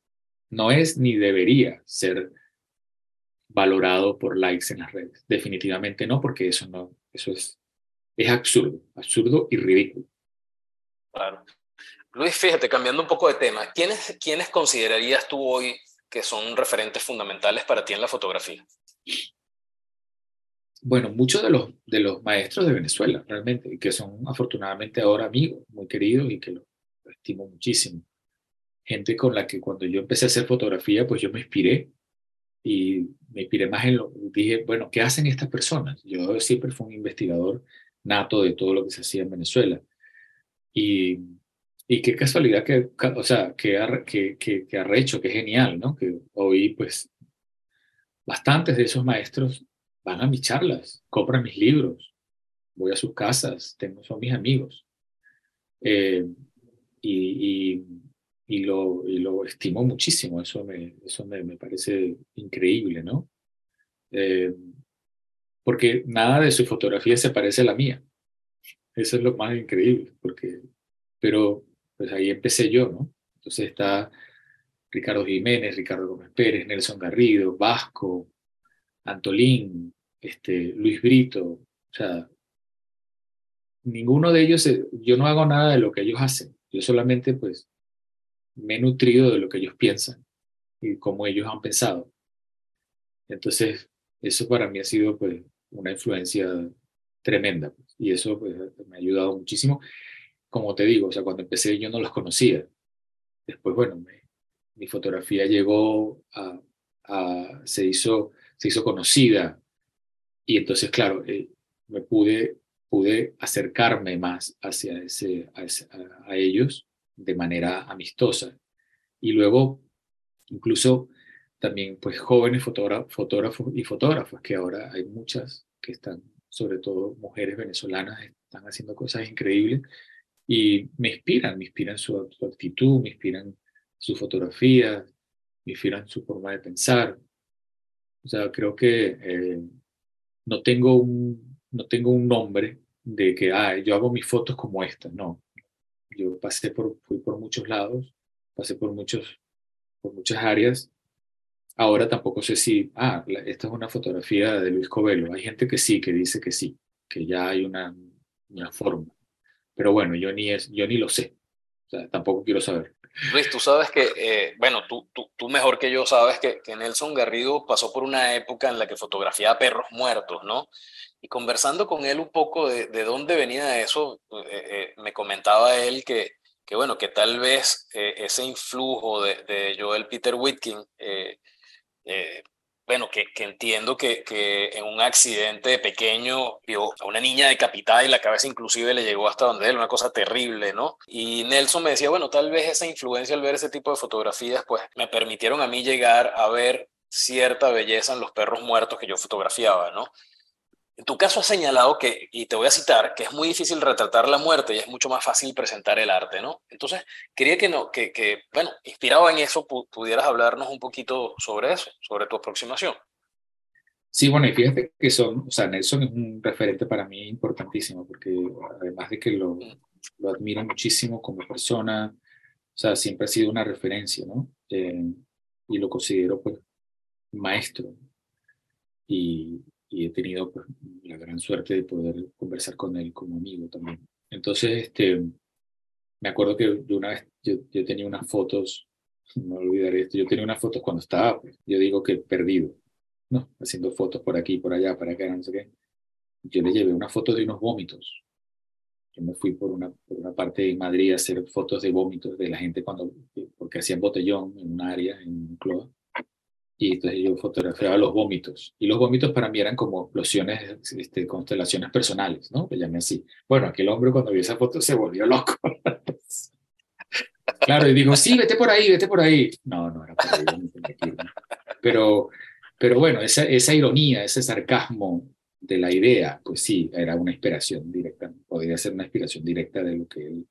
no es ni debería ser valorado por likes en las redes. Definitivamente no, porque eso no, eso es, es absurdo, absurdo y ridículo.
Claro. Luis, fíjate, cambiando un poco de tema, ¿quiénes, ¿quiénes considerarías tú hoy que son referentes fundamentales para ti en la fotografía?
Bueno, muchos de los, de los maestros de Venezuela, realmente, que son afortunadamente ahora amigos, muy queridos y que los lo estimo muchísimo. Gente con la que cuando yo empecé a hacer fotografía, pues yo me inspiré y me inspiré más en lo dije, bueno, ¿qué hacen estas personas? Yo siempre fui un investigador nato de todo lo que se hacía en Venezuela. Y, y qué casualidad que, o sea, que, que, que, que genial, ¿no? Que hoy, pues, bastantes de esos maestros van a mis charlas, compran mis libros, voy a sus casas, tengo, son mis amigos. Eh, y, y, lo, y, lo, estimo muchísimo, eso me, eso me, me parece increíble, ¿no? Eh, porque nada de su fotografía se parece a la mía. Eso es lo más increíble, porque, pero pues ahí empecé yo, ¿no? Entonces está Ricardo Jiménez, Ricardo Gómez Pérez, Nelson Garrido, Vasco, Antolín, este, Luis Brito, sea, ninguno de ellos, yo no hago nada de lo que ellos hacen. Yo solamente, pues, me he nutrido de lo que ellos piensan y cómo ellos han pensado. Entonces, eso para mí ha sido, pues, una influencia tremenda. Pues, y eso, pues, me ha ayudado muchísimo. Como te digo, o sea, cuando empecé yo no los conocía. Después, bueno, mi fotografía llegó a, a, se, hizo, se hizo conocida. Y entonces, claro, eh, me pude pude acercarme más hacia ese, a, ellos de manera amistosa. Y luego, incluso también, pues jóvenes fotógrafos y fotógrafas, que ahora hay muchas que están, sobre todo mujeres venezolanas, están haciendo cosas increíbles y me inspiran, me inspiran su, actitud, me inspiran su fotografía, me inspiran su forma de pensar. O sea, creo que eh, no tengo un, no tengo un nombre de que, ah, yo hago mis fotos como esta, no. Yo pasé por, fui por muchos lados, pasé por, muchos, por muchas áreas. Ahora tampoco sé si, ah, esta es una fotografía de Luis Covelo. Hay gente que sí, que dice que sí, que ya hay una, una forma. Pero bueno, yo ni, es, yo ni lo sé. O sea, tampoco quiero saber.
Luis, tú sabes que, eh, bueno, tú, tú, tú, mejor que yo sabes que, que, Nelson Garrido pasó por una época en la que fotografiaba perros muertos, ¿no? Y conversando con él un poco de, de dónde venía eso, eh, eh, me comentaba él que, que, bueno, que tal vez ese influjo de, de, Joel Peter Whitkin bueno, que, que entiendo que, que, en un accidente pequeño vio a una niña decapitada y la cabeza inclusive le llegó hasta donde él, una cosa terrible, ¿no? Y Nelson me decía, bueno, tal vez esa influencia al ver ese tipo de fotografías, pues me permitieron a mí llegar a ver cierta belleza en los perros muertos que yo fotografiaba, ¿no? En tu caso has señalado que, y te voy a citar, que es muy difícil retratar la muerte y es mucho más fácil presentar el arte, ¿no? Entonces, quería que, no, que, que bueno, inspirado en eso, pudieras hablarnos un poquito sobre eso, sobre tu aproximación.
Sí, bueno, y fíjate que son, o sea, Nelson es un referente para mí importantísimo, porque además de que lo, mm. lo admiro muchísimo como persona, o sea, siempre ha sido una referencia, ¿no? Eh, y lo considero, pues, maestro. Y, y he tenido pues, la gran suerte de poder conversar con él como amigo también. Entonces, este, me acuerdo que una vez yo, yo tenía unas fotos, no olvidaré esto, yo tenía unas fotos cuando estaba, pues, yo digo que perdido, ¿no? Haciendo fotos por aquí, por allá, para acá, no sé qué. Yo le llevé una foto de unos vómitos. Yo me fui por una, por una parte de Madrid a hacer fotos de vómitos de la gente cuando, porque hacían botellón en un área, en un club y entonces yo fotografiaba los vómitos. Y los vómitos para mí eran como explosiones, este, constelaciones personales, ¿no? Le llamé así. Bueno, aquel hombre cuando vio esa foto se volvió loco. claro, y dijo, sí, vete por ahí, vete por ahí. No, no era por ahí. Pero, pero bueno, esa, esa ironía, ese sarcasmo de la idea, pues sí, era una inspiración directa, podría ser una inspiración directa de lo que él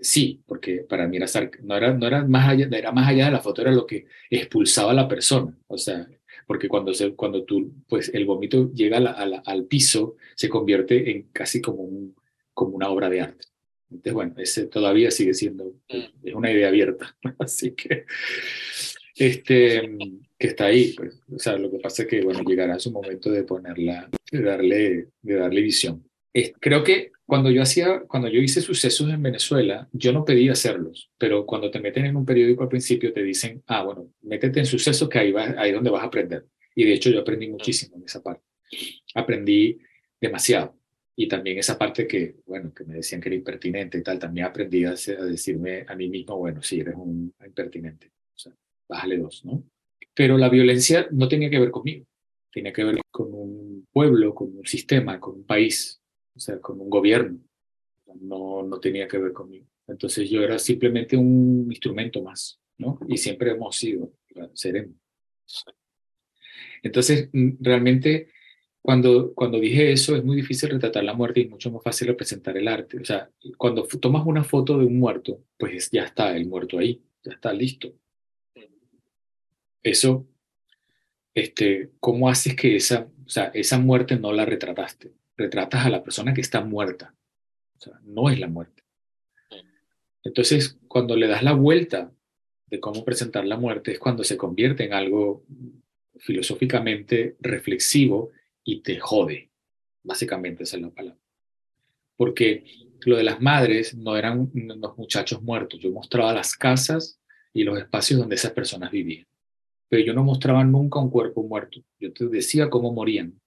sí, porque para mí era, no era, no era, más allá, era más allá de la foto, era lo que expulsaba a la persona. O sea, porque cuando, se, cuando tú, pues el vómito llega al piso, se convierte en casi como, un, como una obra de arte. Entonces, bueno, ese todavía sigue siendo, pues, mm. es una idea abierta. Así que, este, que está ahí. Pues, o sea, lo que pasa es que, bueno, llegará su momento de ponerla, de darle, de darle visión. creo que cuando yo hacía, cuando yo hice sucesos en Venezuela, yo no pedí hacerlos, pero cuando te meten en un periódico al principio te dicen, ah, bueno, métete en sucesos que ahí, va, ahí es donde vas a aprender. Y de hecho yo aprendí muchísimo en esa parte. Aprendí demasiado. Y también esa parte que, bueno, que me decían que era impertinente y tal, también aprendí a, a decirme a mí mismo, bueno, sí, eres un impertinente. O sea, bájale dos, ¿no? Pero la violencia no tenía que ver conmigo. Tenía que ver con un pueblo, con un sistema, con un país o sea, con un gobierno. No, no tenía que ver conmigo. Entonces yo era simplemente un instrumento más, ¿no? Y siempre hemos sido, seremos. Entonces, mm, realmente, cuando, cuando dije eso, es muy difícil retratar la muerte y mucho más fácil representar el arte. O sea, cuando tomas una foto de un muerto, pues ya está el muerto ahí, ya está listo. Eso, este, ¿cómo haces que esa, o sea, esa muerte no la retrataste? Retratas a la persona que está muerta. O sea, no es la muerte. Entonces, cuando le das la vuelta de cómo presentar la muerte, es cuando se convierte en algo filosóficamente reflexivo y te jode. Básicamente esa es la palabra. Porque lo de las madres no eran los muchachos muertos. Yo mostraba las casas y los espacios donde esas personas vivían. Pero yo no mostraba nunca un cuerpo muerto. Yo te decía cómo morían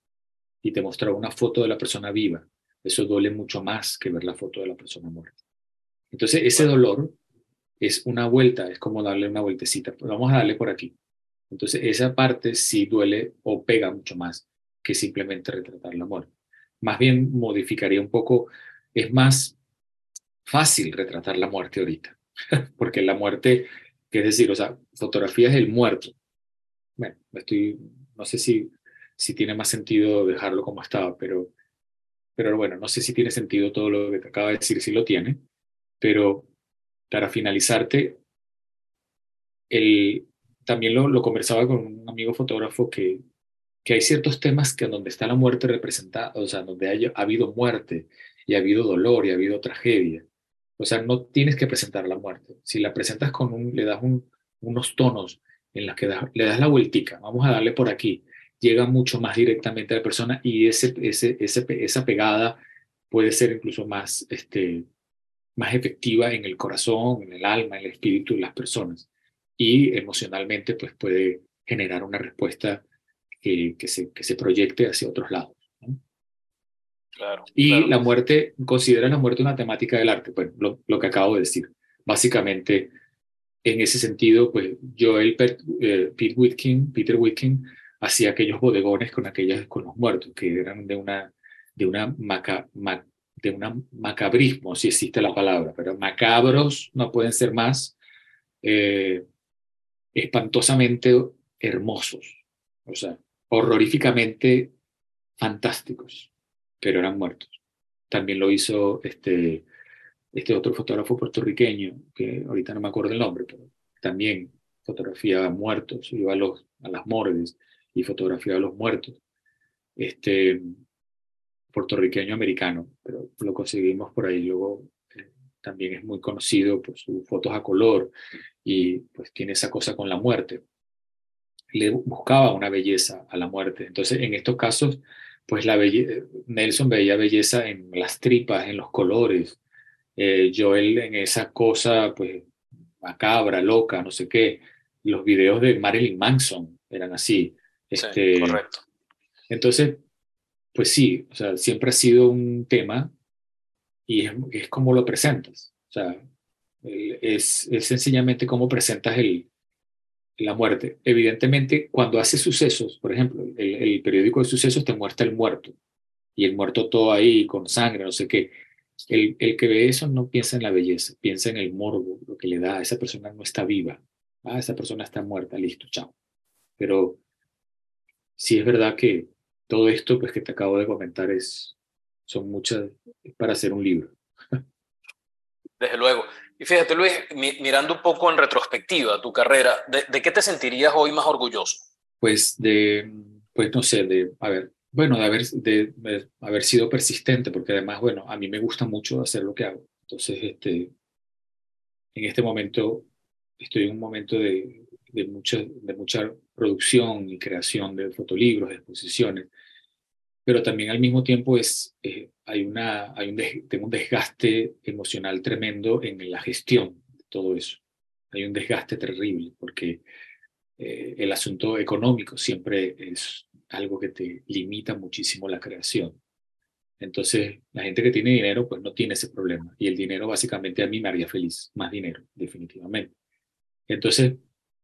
y te mostraba una foto de la persona viva. Eso duele mucho más que ver la foto de la persona muerta. Entonces, ese dolor es una vuelta, es como darle una vueltecita. Vamos a darle por aquí. Entonces, esa parte sí duele o pega mucho más que simplemente retratar la muerte. Más bien modificaría un poco, es más fácil retratar la muerte ahorita, porque la muerte, que es decir, o sea, fotografías del muerto. Bueno, estoy, no sé si, si tiene más sentido dejarlo como estaba, pero, pero bueno, no sé si tiene sentido todo lo que te acaba de decir, si lo tiene, pero para finalizarte, el, también lo, lo conversaba con un amigo fotógrafo que, que hay ciertos temas que donde está la muerte representada, o sea, donde haya, ha habido muerte y ha habido dolor y ha habido tragedia. O sea, no tienes que presentar la muerte. Si la presentas con un, le das unos tonos en los que le das la vueltica, vamos a darle por aquí, llega mucho más directamente a la persona y ese, ese, ese, esa pegada puede ser incluso más, este, más efectiva en el corazón, en el alma, en el espíritu de las personas y emocionalmente pues puede generar una respuesta que, que, se, que se proyecte hacia otros lados.
Claro,
y la muerte, considera la muerte una temática del arte, bueno, lo, lo, que acabo de decir. Básicamente, en ese sentido, pues Joel eh, Pete Whitkin, Peter Whitkin hacía aquellos bodegones con aquellos con los muertos, que eran de una, de una maca, de una macabrismo, si existe la palabra, pero macabros no pueden ser más. Eh, espantosamente hermosos, o sea, horroríficamente fantásticos, pero eran muertos. También lo hizo este, este otro fotógrafo puertorriqueño, que ahorita no me acuerdo el nombre, pero también fotografiaba muertos, iba a, los, a las morgues y fotografiaba a los muertos. Este puertorriqueño americano, pero lo conseguimos por ahí. Luego también es muy conocido por sus fotos a color y pues tiene esa cosa con la muerte. Le buscaba una belleza a la muerte. Entonces, en estos casos, pues la Nelson veía belleza en las tripas, en los colores. Eh, Joel en esa cosa, pues, macabra, loca, no sé qué. Los videos de Marilyn Manson eran así. Este,
correcto.
Entonces, pues sí, o sea, siempre ha sido un tema y es, es como lo presentas. O sea, es, es sencillamente cómo presentas el, la muerte. Evidentemente, cuando hace sucesos, por ejemplo, el, el, periódico de sucesos te muestra el muerto y el muerto todo ahí con sangre, no sé qué. El, el, que ve eso no piensa en la belleza, piensa en el morbo, lo que le da. Esa persona no está viva. Ah, esa persona está muerta, listo, chao. Pero sí es verdad que todo esto pues, que te acabo de comentar es, son muchas para hacer un libro.
Desde luego. Y fíjate, Luis, mirando un poco en retrospectiva tu carrera, ¿de, qué te sentirías hoy más orgulloso?
Pues de, pues no sé, de, a ver, bueno, de haber, de, haber sido persistente, porque además, bueno, a mí me gusta mucho hacer lo que hago. Entonces, este, en este momento estoy en un momento de, de, mucha, de mucha producción y creación de fotolibros, de exposiciones pero también al mismo tiempo es, eh, hay, una, hay un, tengo un desgaste emocional tremendo en la gestión de todo eso. Hay un desgaste terrible porque eh, el asunto económico siempre es algo que te limita muchísimo la creación. Entonces, la gente que tiene dinero, pues no tiene ese problema. Y el dinero básicamente a mí me haría feliz, más dinero, definitivamente. Entonces,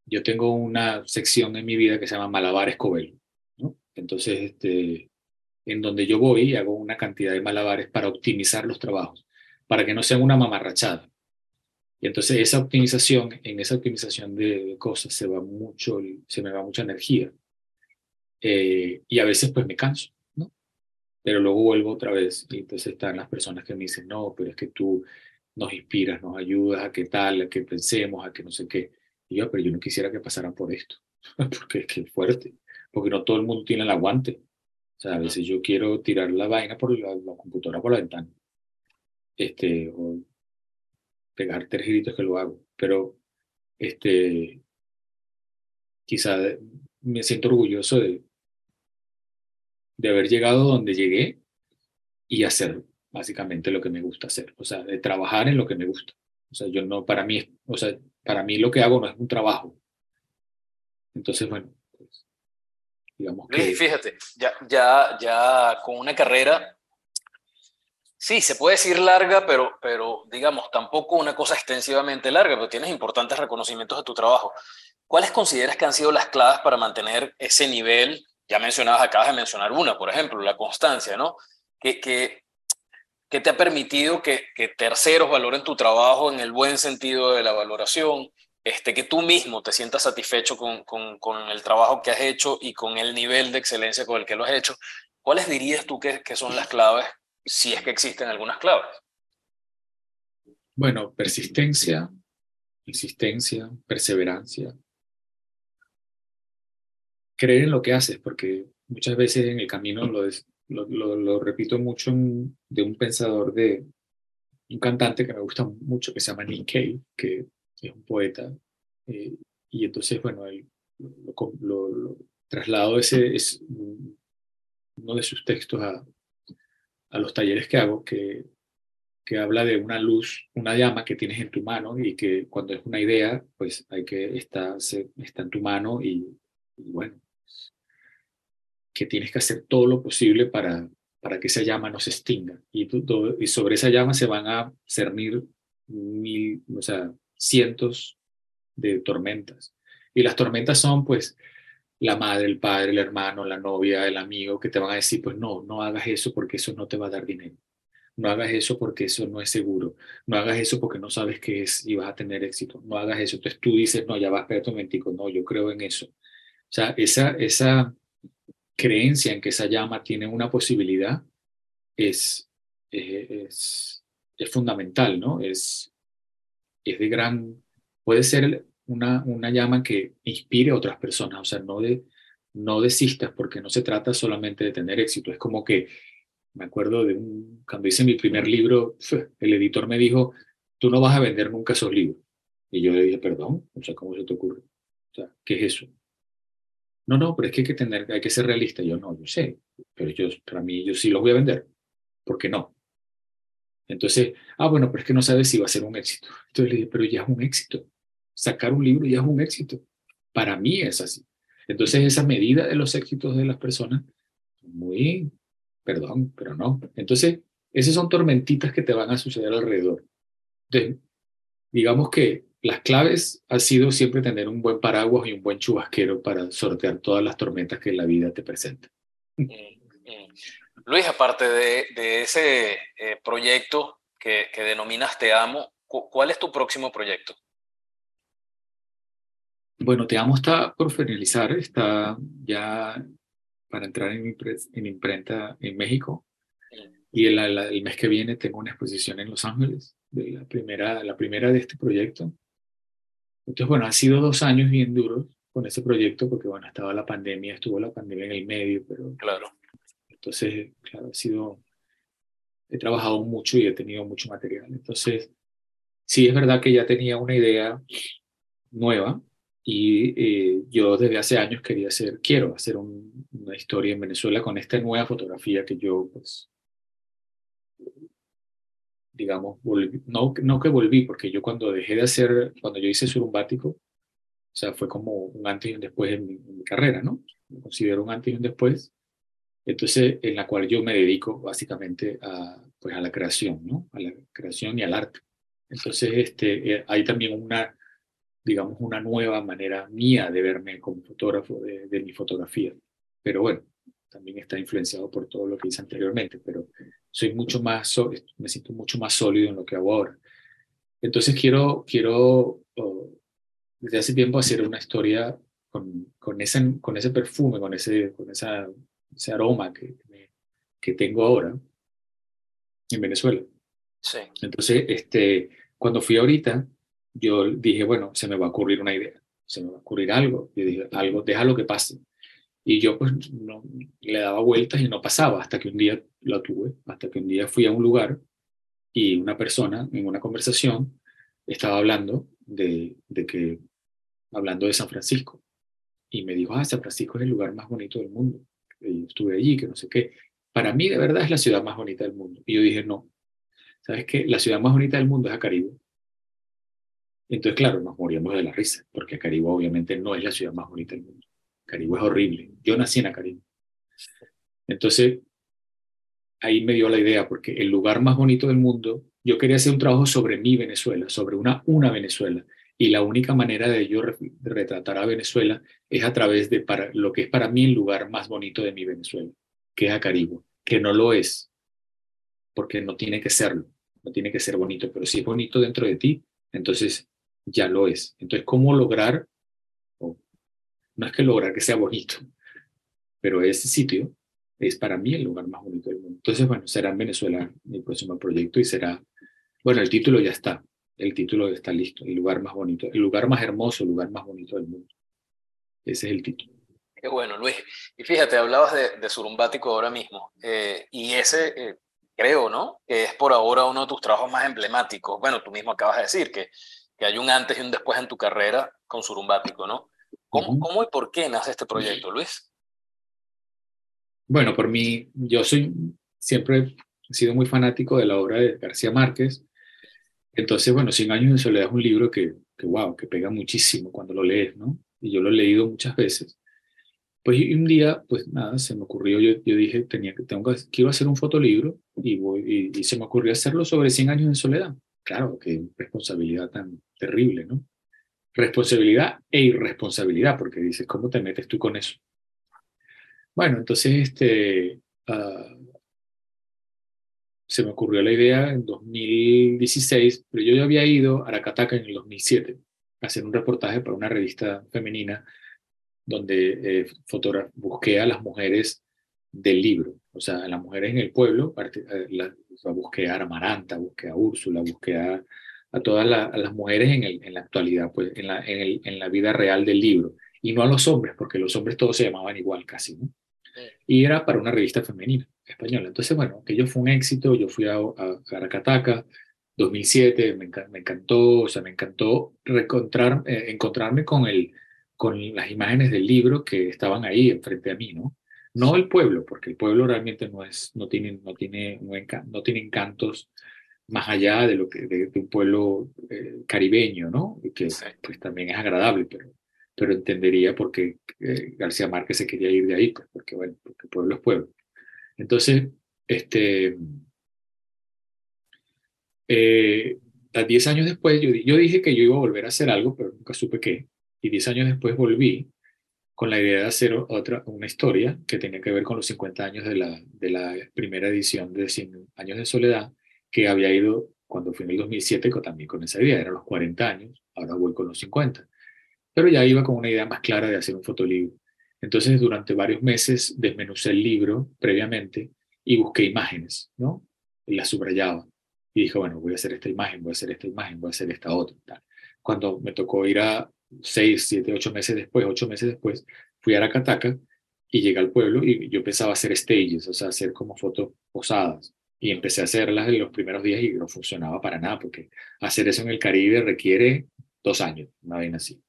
yo tengo una sección en mi vida que se llama Malabares Cobel. ¿no? Entonces, este, en donde yo voy hago una cantidad de malabares para optimizar los trabajos, para que no sean una mamarrachada. Y entonces esa optimización, en esa optimización de cosas se va mucho, se me va mucha energía. Eh, y a veces pues me canso, ¿no? Pero luego vuelvo otra vez y entonces están las personas que me dicen, no, pero es que tú nos inspiras, nos ayudas a que tal, a que pensemos, a que no sé qué. Y yo, pero yo no quisiera que pasaran por esto, porque es que es fuerte, porque no todo el mundo tiene el aguante. O sea, a veces yo quiero tirar la vaina por la, computadora por la ventana. Este, o pegar tres gritos que lo hago. Pero, este, quizá me siento orgulloso de, de haber llegado donde llegué y hacer básicamente lo que me gusta hacer, o sea, de trabajar en lo que me gusta. O sea, yo no, para mí, o sea, para mí lo que hago no es un trabajo. Entonces, bueno, pues, digamos que...
fíjate, ya, ya, ya con una carrera, sí, se puede decir larga, pero, pero digamos, tampoco una cosa extensivamente larga, pero tienes importantes reconocimientos de tu trabajo. ¿Cuáles consideras que han sido las claves para mantener ese nivel? Ya mencionabas, acabas de mencionar una, por ejemplo, la constancia, ¿no? Que, que, que te ha permitido que, terceros valoren tu trabajo en el buen sentido de la valoración, este, que tú mismo te sientas satisfecho con, con, el trabajo que has hecho y con el nivel de excelencia con el que lo has hecho. ¿Cuáles dirías tú que, que son las claves, si es que existen algunas claves?
Bueno, persistencia, insistencia, perseverancia, creer en lo que haces, porque muchas veces en el camino lo, lo, lo, repito mucho de un pensador, de un cantante que me gusta mucho, que se llama Nick Cave, que es un poeta, eh, y entonces, bueno, él lo, lo, traslado ese, es uno de sus textos a, a los talleres que hago, que, que habla de una luz, una llama que tienes en tu mano y que cuando es una idea, pues hay que estar, está en tu mano y, y bueno, que tienes que hacer todo lo posible para, para que esa llama no se extinga. Y, y sobre esa llama se van a cernir mil, o sea, cientos de tormentas. Y las tormentas son, pues, la madre, el padre, el hermano, la novia, el amigo, que te van a decir, pues no, no hagas eso porque eso no te va a dar dinero. No hagas eso porque eso no es seguro. No hagas eso porque no sabes qué es y vas a tener éxito. No hagas eso. Entonces tú dices, no, ya va, espérate un momentico. No, yo creo en eso. O sea, esa, esa, creencia en que esa llama tiene una posibilidad es, eh, es, es, fundamental, ¿no? Es, es de gran, puede ser una, una llama que inspire a otras personas, o sea, no, de, no desistas porque no se trata solamente de tener éxito, es como que, me acuerdo de un, cuando hice mi primer libro, el editor me dijo, tú no vas a vender nunca esos libros. Y yo le dije, perdón, o sea, ¿cómo se te ocurre? O sea, ¿qué es eso? No, no, pero es que hay que, tener, hay que ser realista. Yo no, yo sé, pero yo, para mí yo sí los voy a vender. ¿Por qué no? Entonces, ah, bueno, pero es que no sabes si va a ser un éxito. Entonces le dije, pero ya es un éxito. Sacar un libro ya es un éxito. Para mí es así. Entonces, esa medida de los éxitos de las personas, muy, perdón, pero no. Entonces, esas son tormentitas que te van a suceder alrededor. Entonces, digamos que las claves ha sido siempre tener un buen paraguas y un buen chubasquero para sortear todas las tormentas que la vida te presenta. Mm,
mm. Luis, aparte de, ese eh, proyecto que, que, denominas Te Amo, ¿cuál es tu próximo proyecto?
Bueno, Te Amo está por finalizar, está ya para entrar en, en imprenta en México. Mm. Y el, el, mes que viene tengo una exposición en Los Ángeles, de la primera, la primera de este proyecto. Entonces, bueno, ha sido dos años bien duros con ese proyecto porque, bueno, estaba la pandemia, estuvo la pandemia en el medio, pero...
Claro.
Entonces, claro, ha sido... He trabajado mucho y he tenido mucho material. Entonces, sí es verdad que ya tenía una idea nueva y eh, yo desde hace años quería hacer, quiero hacer una historia en Venezuela con esta nueva fotografía que yo, pues, digamos, no, no que volví, porque yo cuando dejé de hacer, cuando yo hice surumbático, o sea, fue como un antes y un después en mi, carrera, ¿no? Me considero un antes y un después. Entonces, en la cual yo me dedico básicamente a, pues, a la creación, ¿no? A la creación y al arte. Entonces, este, eh, hay también una, digamos, una nueva manera mía de verme como fotógrafo de, de mi fotografía. Pero bueno, también está influenciado por todo lo que hice anteriormente, pero soy mucho más, me siento mucho más sólido en lo que hago ahora. Entonces quiero, quiero desde hace tiempo hacer una historia con, con, ese, con ese perfume, con ese, con esa, ese aroma que, que tengo ahora en Venezuela.
Sí.
Entonces, este, cuando fui ahorita, yo dije, bueno, se me va a ocurrir una idea, se me va a ocurrir algo. Yo dije, algo, déjalo que pase. Y yo pues no, le daba vueltas y no pasaba hasta que un día lo tuve, hasta que un día fui a un lugar y una persona en una conversación estaba hablando de, de que, hablando de San Francisco. Y me dijo, ah, San Francisco es el lugar más bonito del mundo. Y yo estuve allí, que no sé qué. para mí de verdad es la ciudad más bonita del mundo. Y yo dije, no, ¿sabes qué? La ciudad más bonita del mundo es Acaribo. Entonces, claro, nos moríamos de la risa, porque Acaribo obviamente no es la ciudad más bonita del mundo. Acaribo es horrible. Yo nací en Acaribo. Entonces, ahí me dio la idea, porque el lugar más bonito del mundo, yo quería hacer un trabajo sobre mi Venezuela, sobre una, una Venezuela. Y la única manera de yo retratar a Venezuela es a través de para, lo que es para mí el lugar más bonito de mi Venezuela, que es Acaribo, que no lo es, porque no tiene que serlo, no tiene que ser bonito, pero si es bonito dentro de ti, entonces ya lo es. Entonces, ¿cómo lograr? No es que lograr que sea bonito, pero ese sitio es para mí el lugar más bonito del mundo. Entonces, bueno, será en Venezuela mi próximo proyecto y será, bueno, el título ya está, el título está listo, el lugar más bonito, el lugar más hermoso, el lugar más bonito del mundo. Ese es el título.
Qué bueno, Luis. Y fíjate, hablabas de, de Surumbático ahora mismo, eh, y ese eh, creo, ¿no? Que es por ahora uno de tus trabajos más emblemáticos. Bueno, tú mismo acabas de decir que, que hay un antes y un después en tu carrera con Surumbático, ¿no? ¿Cómo, ¿Cómo y por qué nace este proyecto, Luis?
Bueno, por mí, yo soy siempre he sido muy fanático de la obra de García Márquez. Entonces, bueno, Cien años de soledad es un libro que, que, wow, que pega muchísimo cuando lo lees, ¿no? Y yo lo he leído muchas veces. Pues un día, pues nada, se me ocurrió, yo, yo dije, tenía que, tengo que, quiero hacer un fotolibro y, voy, y, y se me ocurrió hacerlo sobre 100 años de soledad. Claro, qué responsabilidad tan terrible, ¿no? Responsabilidad e irresponsabilidad, porque dices, ¿cómo te metes tú con eso? Bueno, entonces este, uh, se me ocurrió la idea en 2016, pero yo ya había ido a Aracataca en el 2007 a hacer un reportaje para una revista femenina donde eh, busqué a las mujeres del libro, o sea, a las mujeres en el pueblo, eh, la, busqué a Amaranta, busqué a Úrsula, busqué a, a todas la, a las mujeres en, el, en, la actualidad, pues en la, en, el, en la vida real del libro, y no a los hombres, porque los hombres todos se llamaban igual casi, ¿no? Y era para una revista femenina española. Entonces, bueno, aquello fue un éxito, yo fui a, a Caracataca, 2007, me, me, encantó, o sea, me encantó reencontrar, eh, encontrarme con, el, con las imágenes del libro que estaban ahí enfrente a mí, ¿no? No el pueblo, porque el pueblo realmente no, es, no, tiene, no, tiene, no tiene encantos más allá de lo que de, de un pueblo eh, caribeño, ¿no? Que pues también es agradable, pero pero entendería por qué eh, García Márquez se quería ir de ahí, pues, porque bueno, porque pueblo es pueblo. Entonces, este, eh, a 10 años después, yo, yo, dije que yo iba a volver a hacer algo, pero nunca supe qué, y 10 años después volví con la idea de hacer otra, una historia que tenía que ver con los 50 años de la, de la primera edición de 100 años de soledad, que había ido cuando fui en el 2007 también con esa idea, eran los 40 años, ahora voy con los 50 pero ya iba con una idea más clara de hacer un fotolibro. Entonces, durante varios meses desmenucé el libro previamente y busqué imágenes, ¿no? Y las subrayaba. Y dije, bueno, voy a hacer esta imagen, voy a hacer esta imagen, voy a hacer esta otra. Tal. Cuando me tocó ir a seis, siete, ocho meses después, ocho meses después, fui a Aracataca y llegué al pueblo y yo empezaba a hacer stages, o sea, hacer como fotos posadas. Y empecé a hacerlas en los primeros días y no funcionaba para nada, porque hacer eso en el Caribe requiere dos años, una vez así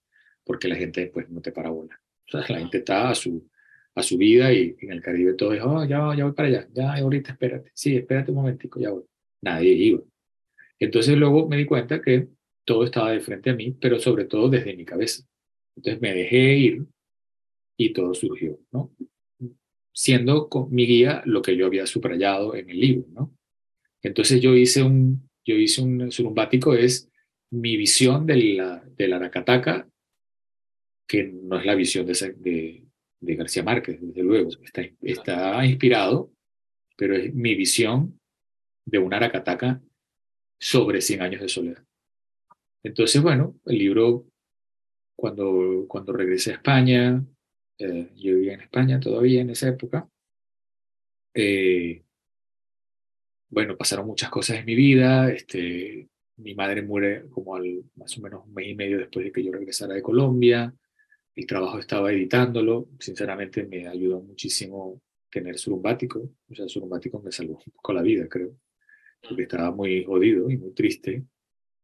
porque la gente pues no te para bola. O sea, la gente está a su, a su vida y en el Caribe todo es, oh, ya, ya voy para allá, ya ahorita espérate, sí, espérate un momentico, ya voy. Nadie iba. Entonces luego me di cuenta que todo estaba de frente a mí, pero sobre todo desde mi cabeza. Entonces me dejé ir y todo surgió, ¿no? Siendo con mi guía lo que yo había subrayado en el libro, ¿no? Entonces yo hice un, yo hice un surumbático, es mi visión de la, de la Aracataca que no es la visión de, de, García Márquez, desde luego. Está, está inspirado, pero es mi visión de una Aracataca sobre 100 años de soledad. Entonces, bueno, el libro, cuando, cuando regresé a España, eh, yo vivía en España todavía en esa época, eh, bueno, pasaron muchas cosas en mi vida, este, mi madre muere como al, más o menos un mes y medio después de que yo regresara de Colombia, el trabajo estaba editándolo, sinceramente me ayudó muchísimo tener surumbático, o sea, surumbático me salvó un poco la vida, creo, porque estaba muy jodido y muy triste.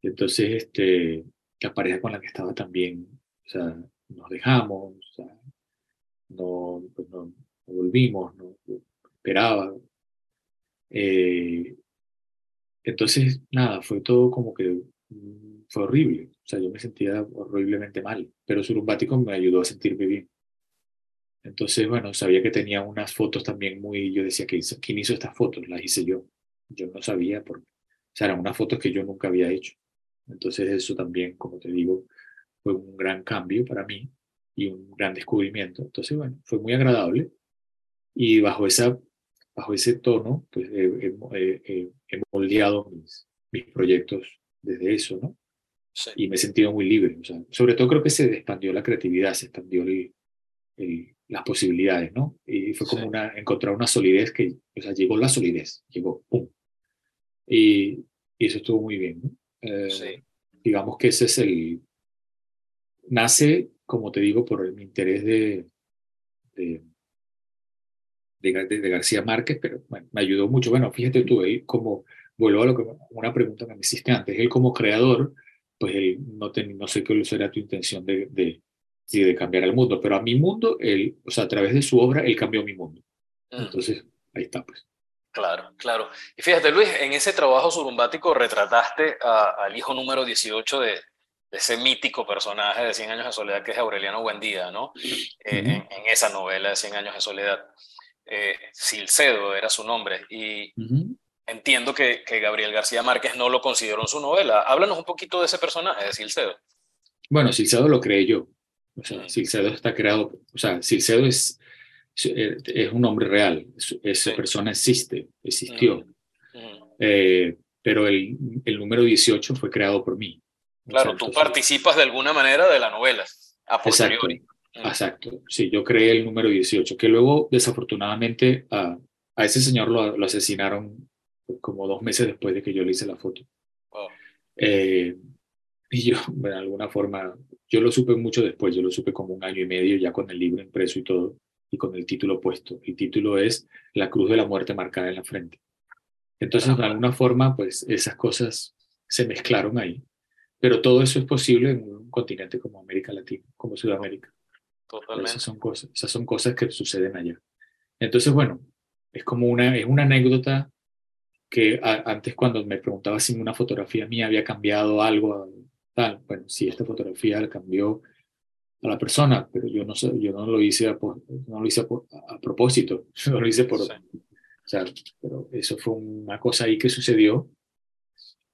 Y entonces, este, la pareja con la que estaba también, o sea, nos dejamos, o sea, no, pues no, volvimos, no esperaba, Eh, entonces, nada, fue todo como que mm, fue horrible. O sea, yo me sentía horriblemente mal, pero Surumbático me ayudó a sentirme bien. Entonces, bueno, sabía que tenía unas fotos también muy, yo decía, ¿quién hizo estas fotos? Las hice yo. Yo no sabía, porque, o sea, eran unas fotos que yo nunca había hecho. Entonces, eso también, como te digo, fue un gran cambio para mí y un gran descubrimiento. Entonces, bueno, fue muy agradable. Y bajo, esa, bajo ese tono, pues he, moldeado mis, mis proyectos desde eso, ¿no? Y me he sentido muy libre. O sea, sobre todo creo que se expandió la creatividad, se expandió el, las posibilidades, ¿no? Y fue como una, encontrar una solidez que, o sea, llegó la solidez, llegó, ¡pum! Y, y eso estuvo muy bien, ¿no? Eh, sí. Digamos que ese es el... Nace, como te digo, por el interés de, de, de, García Márquez, pero bueno, me ayudó mucho. Bueno, fíjate tú, él como, vuelvo a lo que, una pregunta que me hiciste antes, él como creador, pues él no, no sé qué será tu intención de, de, de cambiar el mundo, pero a mi mundo, él, o sea, a través de su obra, él cambió mi mundo. Mm. Entonces, ahí está, pues.
Claro, claro. Y fíjate, Luis, en ese trabajo surumbático retrataste al hijo número 18 de, ese mítico personaje de 100 años de soledad que es Aureliano Buendía, ¿no? Eh, en, esa novela de 100 años de soledad. Eh, Silcedo era su nombre. Y entiendo que, que, Gabriel García Márquez no lo consideró en su novela. Háblanos un poquito de ese personaje, de Silcedo.
Bueno, Silcedo lo creé yo. O sea, Silcedo está creado, o sea, Silcedo es, es un hombre real, esa persona existe, existió. Eh, pero el, el, número 18 fue creado por mí.
Claro, tú participas de alguna manera de la novela, a
posteriori. Exacto, exacto, sí, yo creé el número 18, que luego desafortunadamente a, a ese señor lo, lo, asesinaron como dos meses después de que yo le hice la foto. Eh, y yo, de alguna forma, yo lo supe mucho después, yo lo supe como un año y medio ya con el libro impreso y todo, y con el título puesto. El título es La Cruz de la Muerte marcada en la frente. Entonces, de alguna forma, pues esas cosas se mezclaron ahí. Pero todo eso es posible en un continente como América Latina, como Sudamérica. Totalmente. Esas son cosas, esas son cosas que suceden allá. Entonces, bueno, es como una, es una anécdota que antes cuando me preguntaba si una fotografía mía había cambiado algo bueno, sí, esta fotografía le cambió a la persona, pero yo no, sé, yo no lo hice, a, no lo hice a, propósito, no lo hice por... O sea, pero eso fue una cosa ahí que sucedió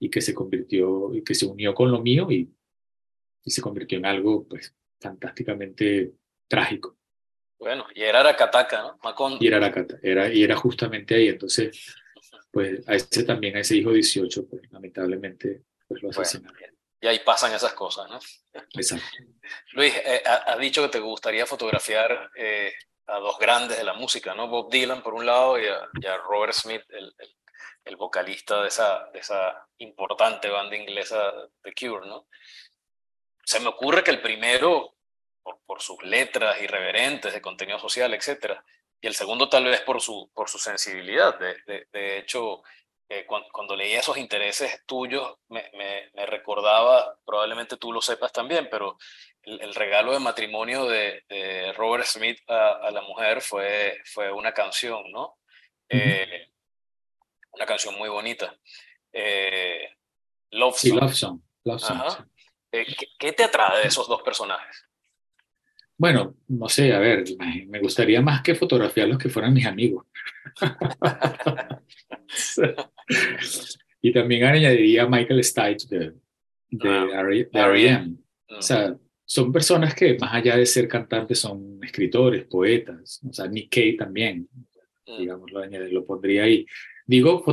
y que se convirtió, y que se unió con lo mío y, y se convirtió en algo, pues, fantásticamente trágico.
Bueno, y era Aracataca, ¿no?
Y era Aracata, era, y era justamente ahí, entonces, pues, a ese también, a ese hijo 18, pues, lamentablemente, pues, lo asesinaron.
Y ahí pasan esas cosas, ¿no?
Exacto.
Luis, eh, has dicho que te gustaría fotografiar eh, a dos grandes de la música, ¿no? Bob Dylan por un lado y a, Robert Smith, el, el, vocalista de esa, de esa importante banda inglesa The Cure, ¿no? Se me ocurre que el primero, por, por sus letras irreverentes de contenido social, etc. Y el segundo tal vez por su, por su sensibilidad. De, de, de hecho, eh, cuando, leía esos intereses tuyos, me, me, recordaba, probablemente tú lo sepas también, pero el, regalo de matrimonio de, Robert Smith a, la mujer fue, fue una canción, ¿no? Eh, una canción muy bonita. Eh,
Love Song. Love Song.
¿qué, te atrae de esos dos personajes?
Bueno, no sé, a ver, me gustaría más que fotografiarlos que fueran mis amigos. y también añadiría Michael Stipe de, de, ah, R.E.M. O sea, son personas que más allá de ser cantantes son escritores, poetas. O sea, Nick Cave también, mm. digamos, lo, lo pondría ahí. Digo,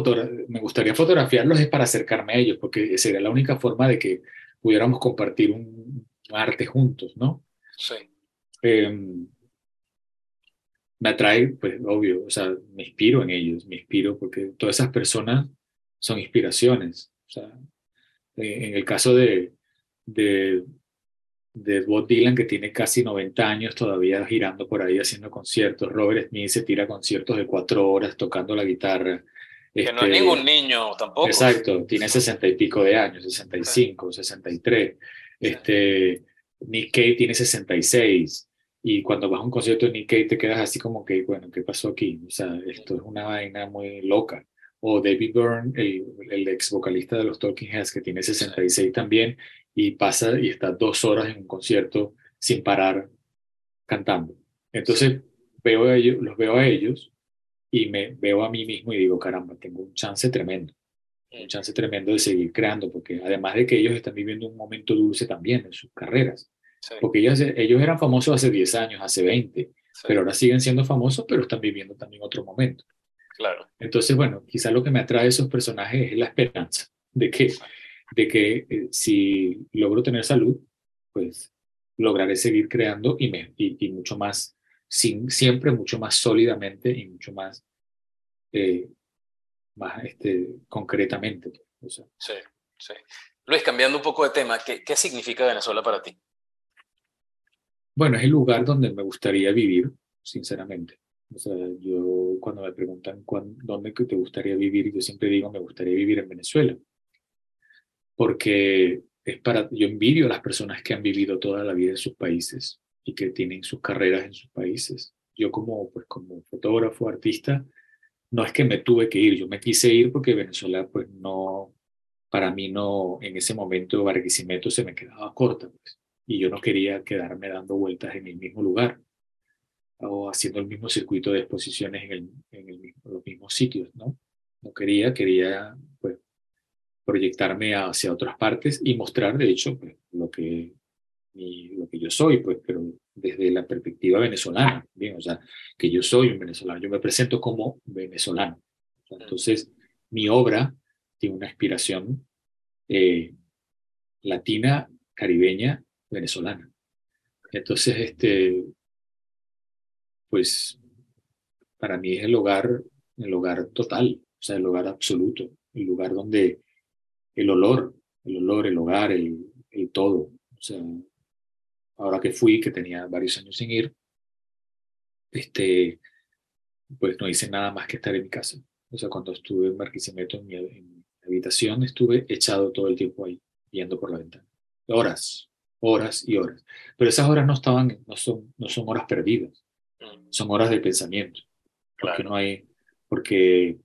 me gustaría fotografiarlos es para acercarme a ellos, porque sería la única forma de que pudiéramos compartir un arte juntos, ¿no?
Sí.
Em, me atrae, pues obvio, o sea, me inspiro en ellos, me inspiro porque todas esas personas son inspiraciones. O sea, en el caso de, de, de Bob Dylan, que tiene casi 90 años todavía girando por ahí haciendo conciertos, Robert Smith se tira conciertos de cuatro horas tocando la guitarra.
Que no es este, ningún niño tampoco.
Exacto, tiene sesenta y pico de años, 65, 63. Este, Nick Cave tiene 66 y cuando vas a un concierto de Nick Cave te quedas así como que, bueno, ¿qué pasó aquí? O sea, esto es una vaina muy loca. o David Byrne, el, el ex vocalista de los Talking Heads, que tiene 66 también, y pasa y está dos horas en un concierto sin parar cantando. Entonces veo a ellos, los veo a ellos y me veo a mí mismo y digo, caramba, tengo un chance tremendo, un chance tremendo de seguir creando, porque además de que ellos están viviendo un momento dulce también en sus carreras, porque ellos, ellos eran famosos hace 10 años, hace 20, pero ahora siguen siendo famosos, pero están viviendo también otro momento.
Claro.
Entonces, bueno, quizá lo que me atrae a esos personajes es la esperanza de que, de que eh, si logro tener salud, pues lograré seguir creando y, me, y, mucho más, sin, siempre mucho más sólidamente y mucho más, eh, más este, concretamente.
sí, sí. Luis, cambiando un poco de tema, ¿qué, ¿qué significa Venezuela para ti?
Bueno, es el lugar donde me gustaría vivir, sinceramente. O sea, yo cuando me preguntan dónde te gustaría vivir, yo siempre digo, me gustaría vivir en Venezuela. Porque es para, yo envidio a las personas que han vivido toda la vida en sus países y que tienen sus carreras en sus países. Yo como, pues, como fotógrafo, artista, no es que me tuve que ir, yo me quise ir porque Venezuela, pues no, para mí no, en ese momento Barquisimeto se me quedaba corta, pues, y yo no quería quedarme dando vueltas en el mismo lugar o haciendo el mismo circuito de exposiciones en, el, en el, los mismos sitios, ¿no? No quería, quería, pues, proyectarme hacia otras partes y mostrar, de hecho, pues, lo, que, lo que yo soy, pues, pero desde la perspectiva venezolana, bien, o sea, que yo soy un venezolano, yo me presento como venezolano. Entonces, mi obra tiene una inspiración eh, latina, caribeña, venezolana. Entonces, este, pues, para mí es el hogar, el hogar total, o sea, el hogar absoluto, el lugar donde el olor, el olor, el hogar, el, el todo. O sea, ahora que fui, que tenía varios años sin ir, este, pues no hice nada más que estar en mi casa. O sea, cuando estuve en Marquisimeto, en mi, en habitación, estuve echado todo el tiempo ahí, viendo por la ventana. Horas, horas y horas. Pero esas horas no estaban, no son, no son horas perdidas, son horas de pensamiento. Porque no hay, porque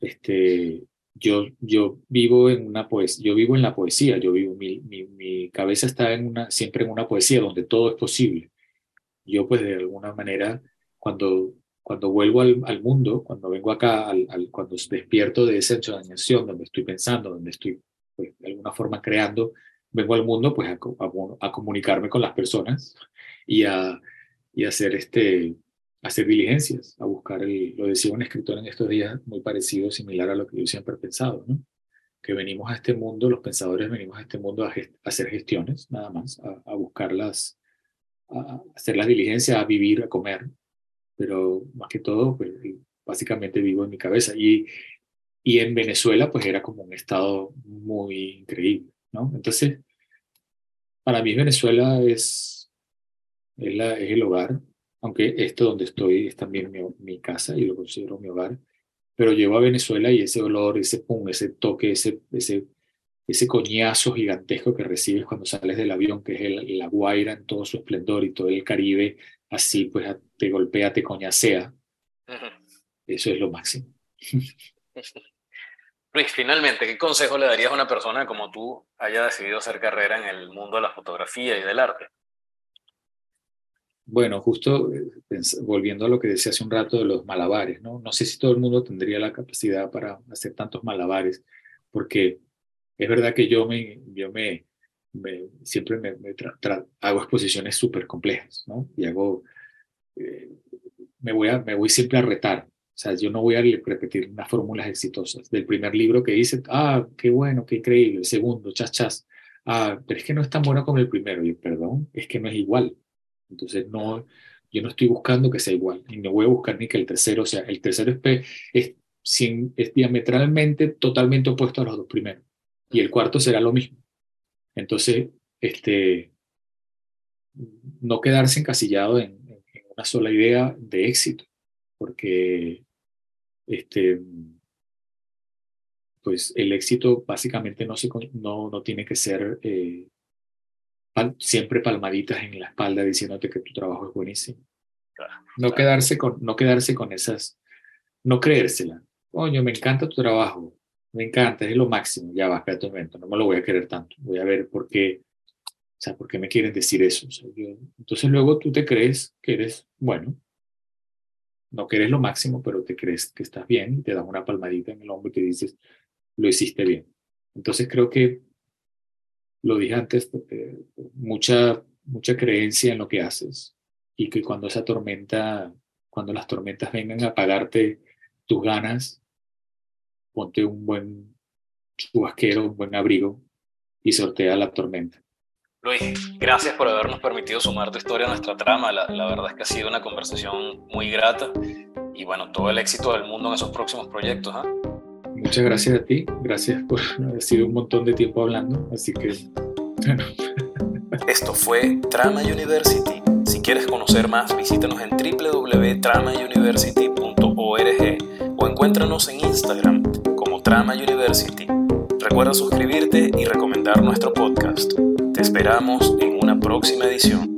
este, yo, yo vivo en una poesía, yo vivo en la poesía, yo vivo, mi, mi, cabeza está en una, siempre en una poesía donde todo es posible. Yo pues de alguna manera, cuando, cuando vuelvo al, al mundo, cuando vengo acá, al, cuando despierto de esa ensoñación donde estoy pensando, donde estoy pues, de alguna forma creando, vengo al mundo pues a comunicarme con las personas y a, y a hacer este, hacer diligencias, a buscar, el, lo decía un escritor en estos días, muy parecido, similar a lo que yo siempre he pensado, ¿no? que venimos a este mundo, los pensadores venimos a este mundo a, hacer gestiones, nada más, a, buscarlas, a hacer las diligencias, a vivir, a comer, pero más que todo, pues, básicamente vivo en mi cabeza. Y, y en Venezuela, pues era como un estado muy increíble, ¿no? Entonces, para mí Venezuela es, es, la, es el hogar, aunque esto donde estoy es también mi, casa y lo considero mi hogar, pero llevo a Venezuela y ese olor, ese pum, ese toque, ese, ese, ese coñazo gigantesco que recibes cuando sales del avión, que es el, la Guaira en todo su esplendor y todo el Caribe, así pues te golpea, te coñacea. Eso es lo máximo.
Luis, finalmente, ¿qué consejo le darías a una persona como tú haya decidido hacer carrera en el mundo de la fotografía y del arte?
Bueno, justo eh, volviendo a lo que decía hace un rato de los malabares, ¿no? No sé si todo el mundo tendría la capacidad para hacer tantos malabares, porque es verdad que yo me, yo me, siempre me, hago exposiciones súper complejas, ¿no? Y hago, eh, me, voy a, me voy siempre a retar. O sea, yo no voy a repetir unas fórmulas exitosas. Del primer libro que hice, ah, qué bueno, qué increíble. El segundo, chas, chas. Ah, pero es que no es tan bueno como el primero. Y perdón, es que no es igual. Entonces, no, yo no estoy buscando que sea igual y no voy a buscar ni que el tercero, sea, el tercero es, es, es diametralmente totalmente opuesto a los dos primeros y el cuarto será lo mismo. Entonces, este, no quedarse encasillado en, una sola idea de éxito, porque este, pues el éxito básicamente no, se, no, no tiene que ser eh, siempre palmaditas en la espalda diciéndote que tu trabajo es buenísimo. no, Quedarse con, no quedarse con esas, no creérsela, coño, me encanta tu trabajo, me encanta, es lo máximo, ya va, espérate un momento, no me lo voy a querer tanto, voy a ver por qué, o sea, por qué me quieren decir eso. entonces luego tú te crees que eres bueno, no que eres lo máximo, pero te crees que estás bien y te das una palmadita en el hombro y te dices, lo hiciste bien. Entonces creo que, lo dije antes, mucha, mucha creencia en lo que haces y que cuando esa tormenta, cuando las tormentas vengan a apagarte tus ganas, ponte un buen chubasquero, un buen abrigo y sortea la tormenta.
Luis, gracias por habernos permitido sumar tu historia a nuestra trama. La, verdad es que ha sido una conversación muy grata y bueno, todo el éxito del mundo en esos próximos proyectos. ¿ah?
Muchas gracias a ti, gracias por haber sido un montón de tiempo hablando, así que.
Esto fue Trama University. Si quieres conocer más, visítanos en www.tramauniversity.org o encuéntranos en Instagram como Trama University. Recuerda suscribirte y recomendar nuestro podcast. Te esperamos en una próxima edición.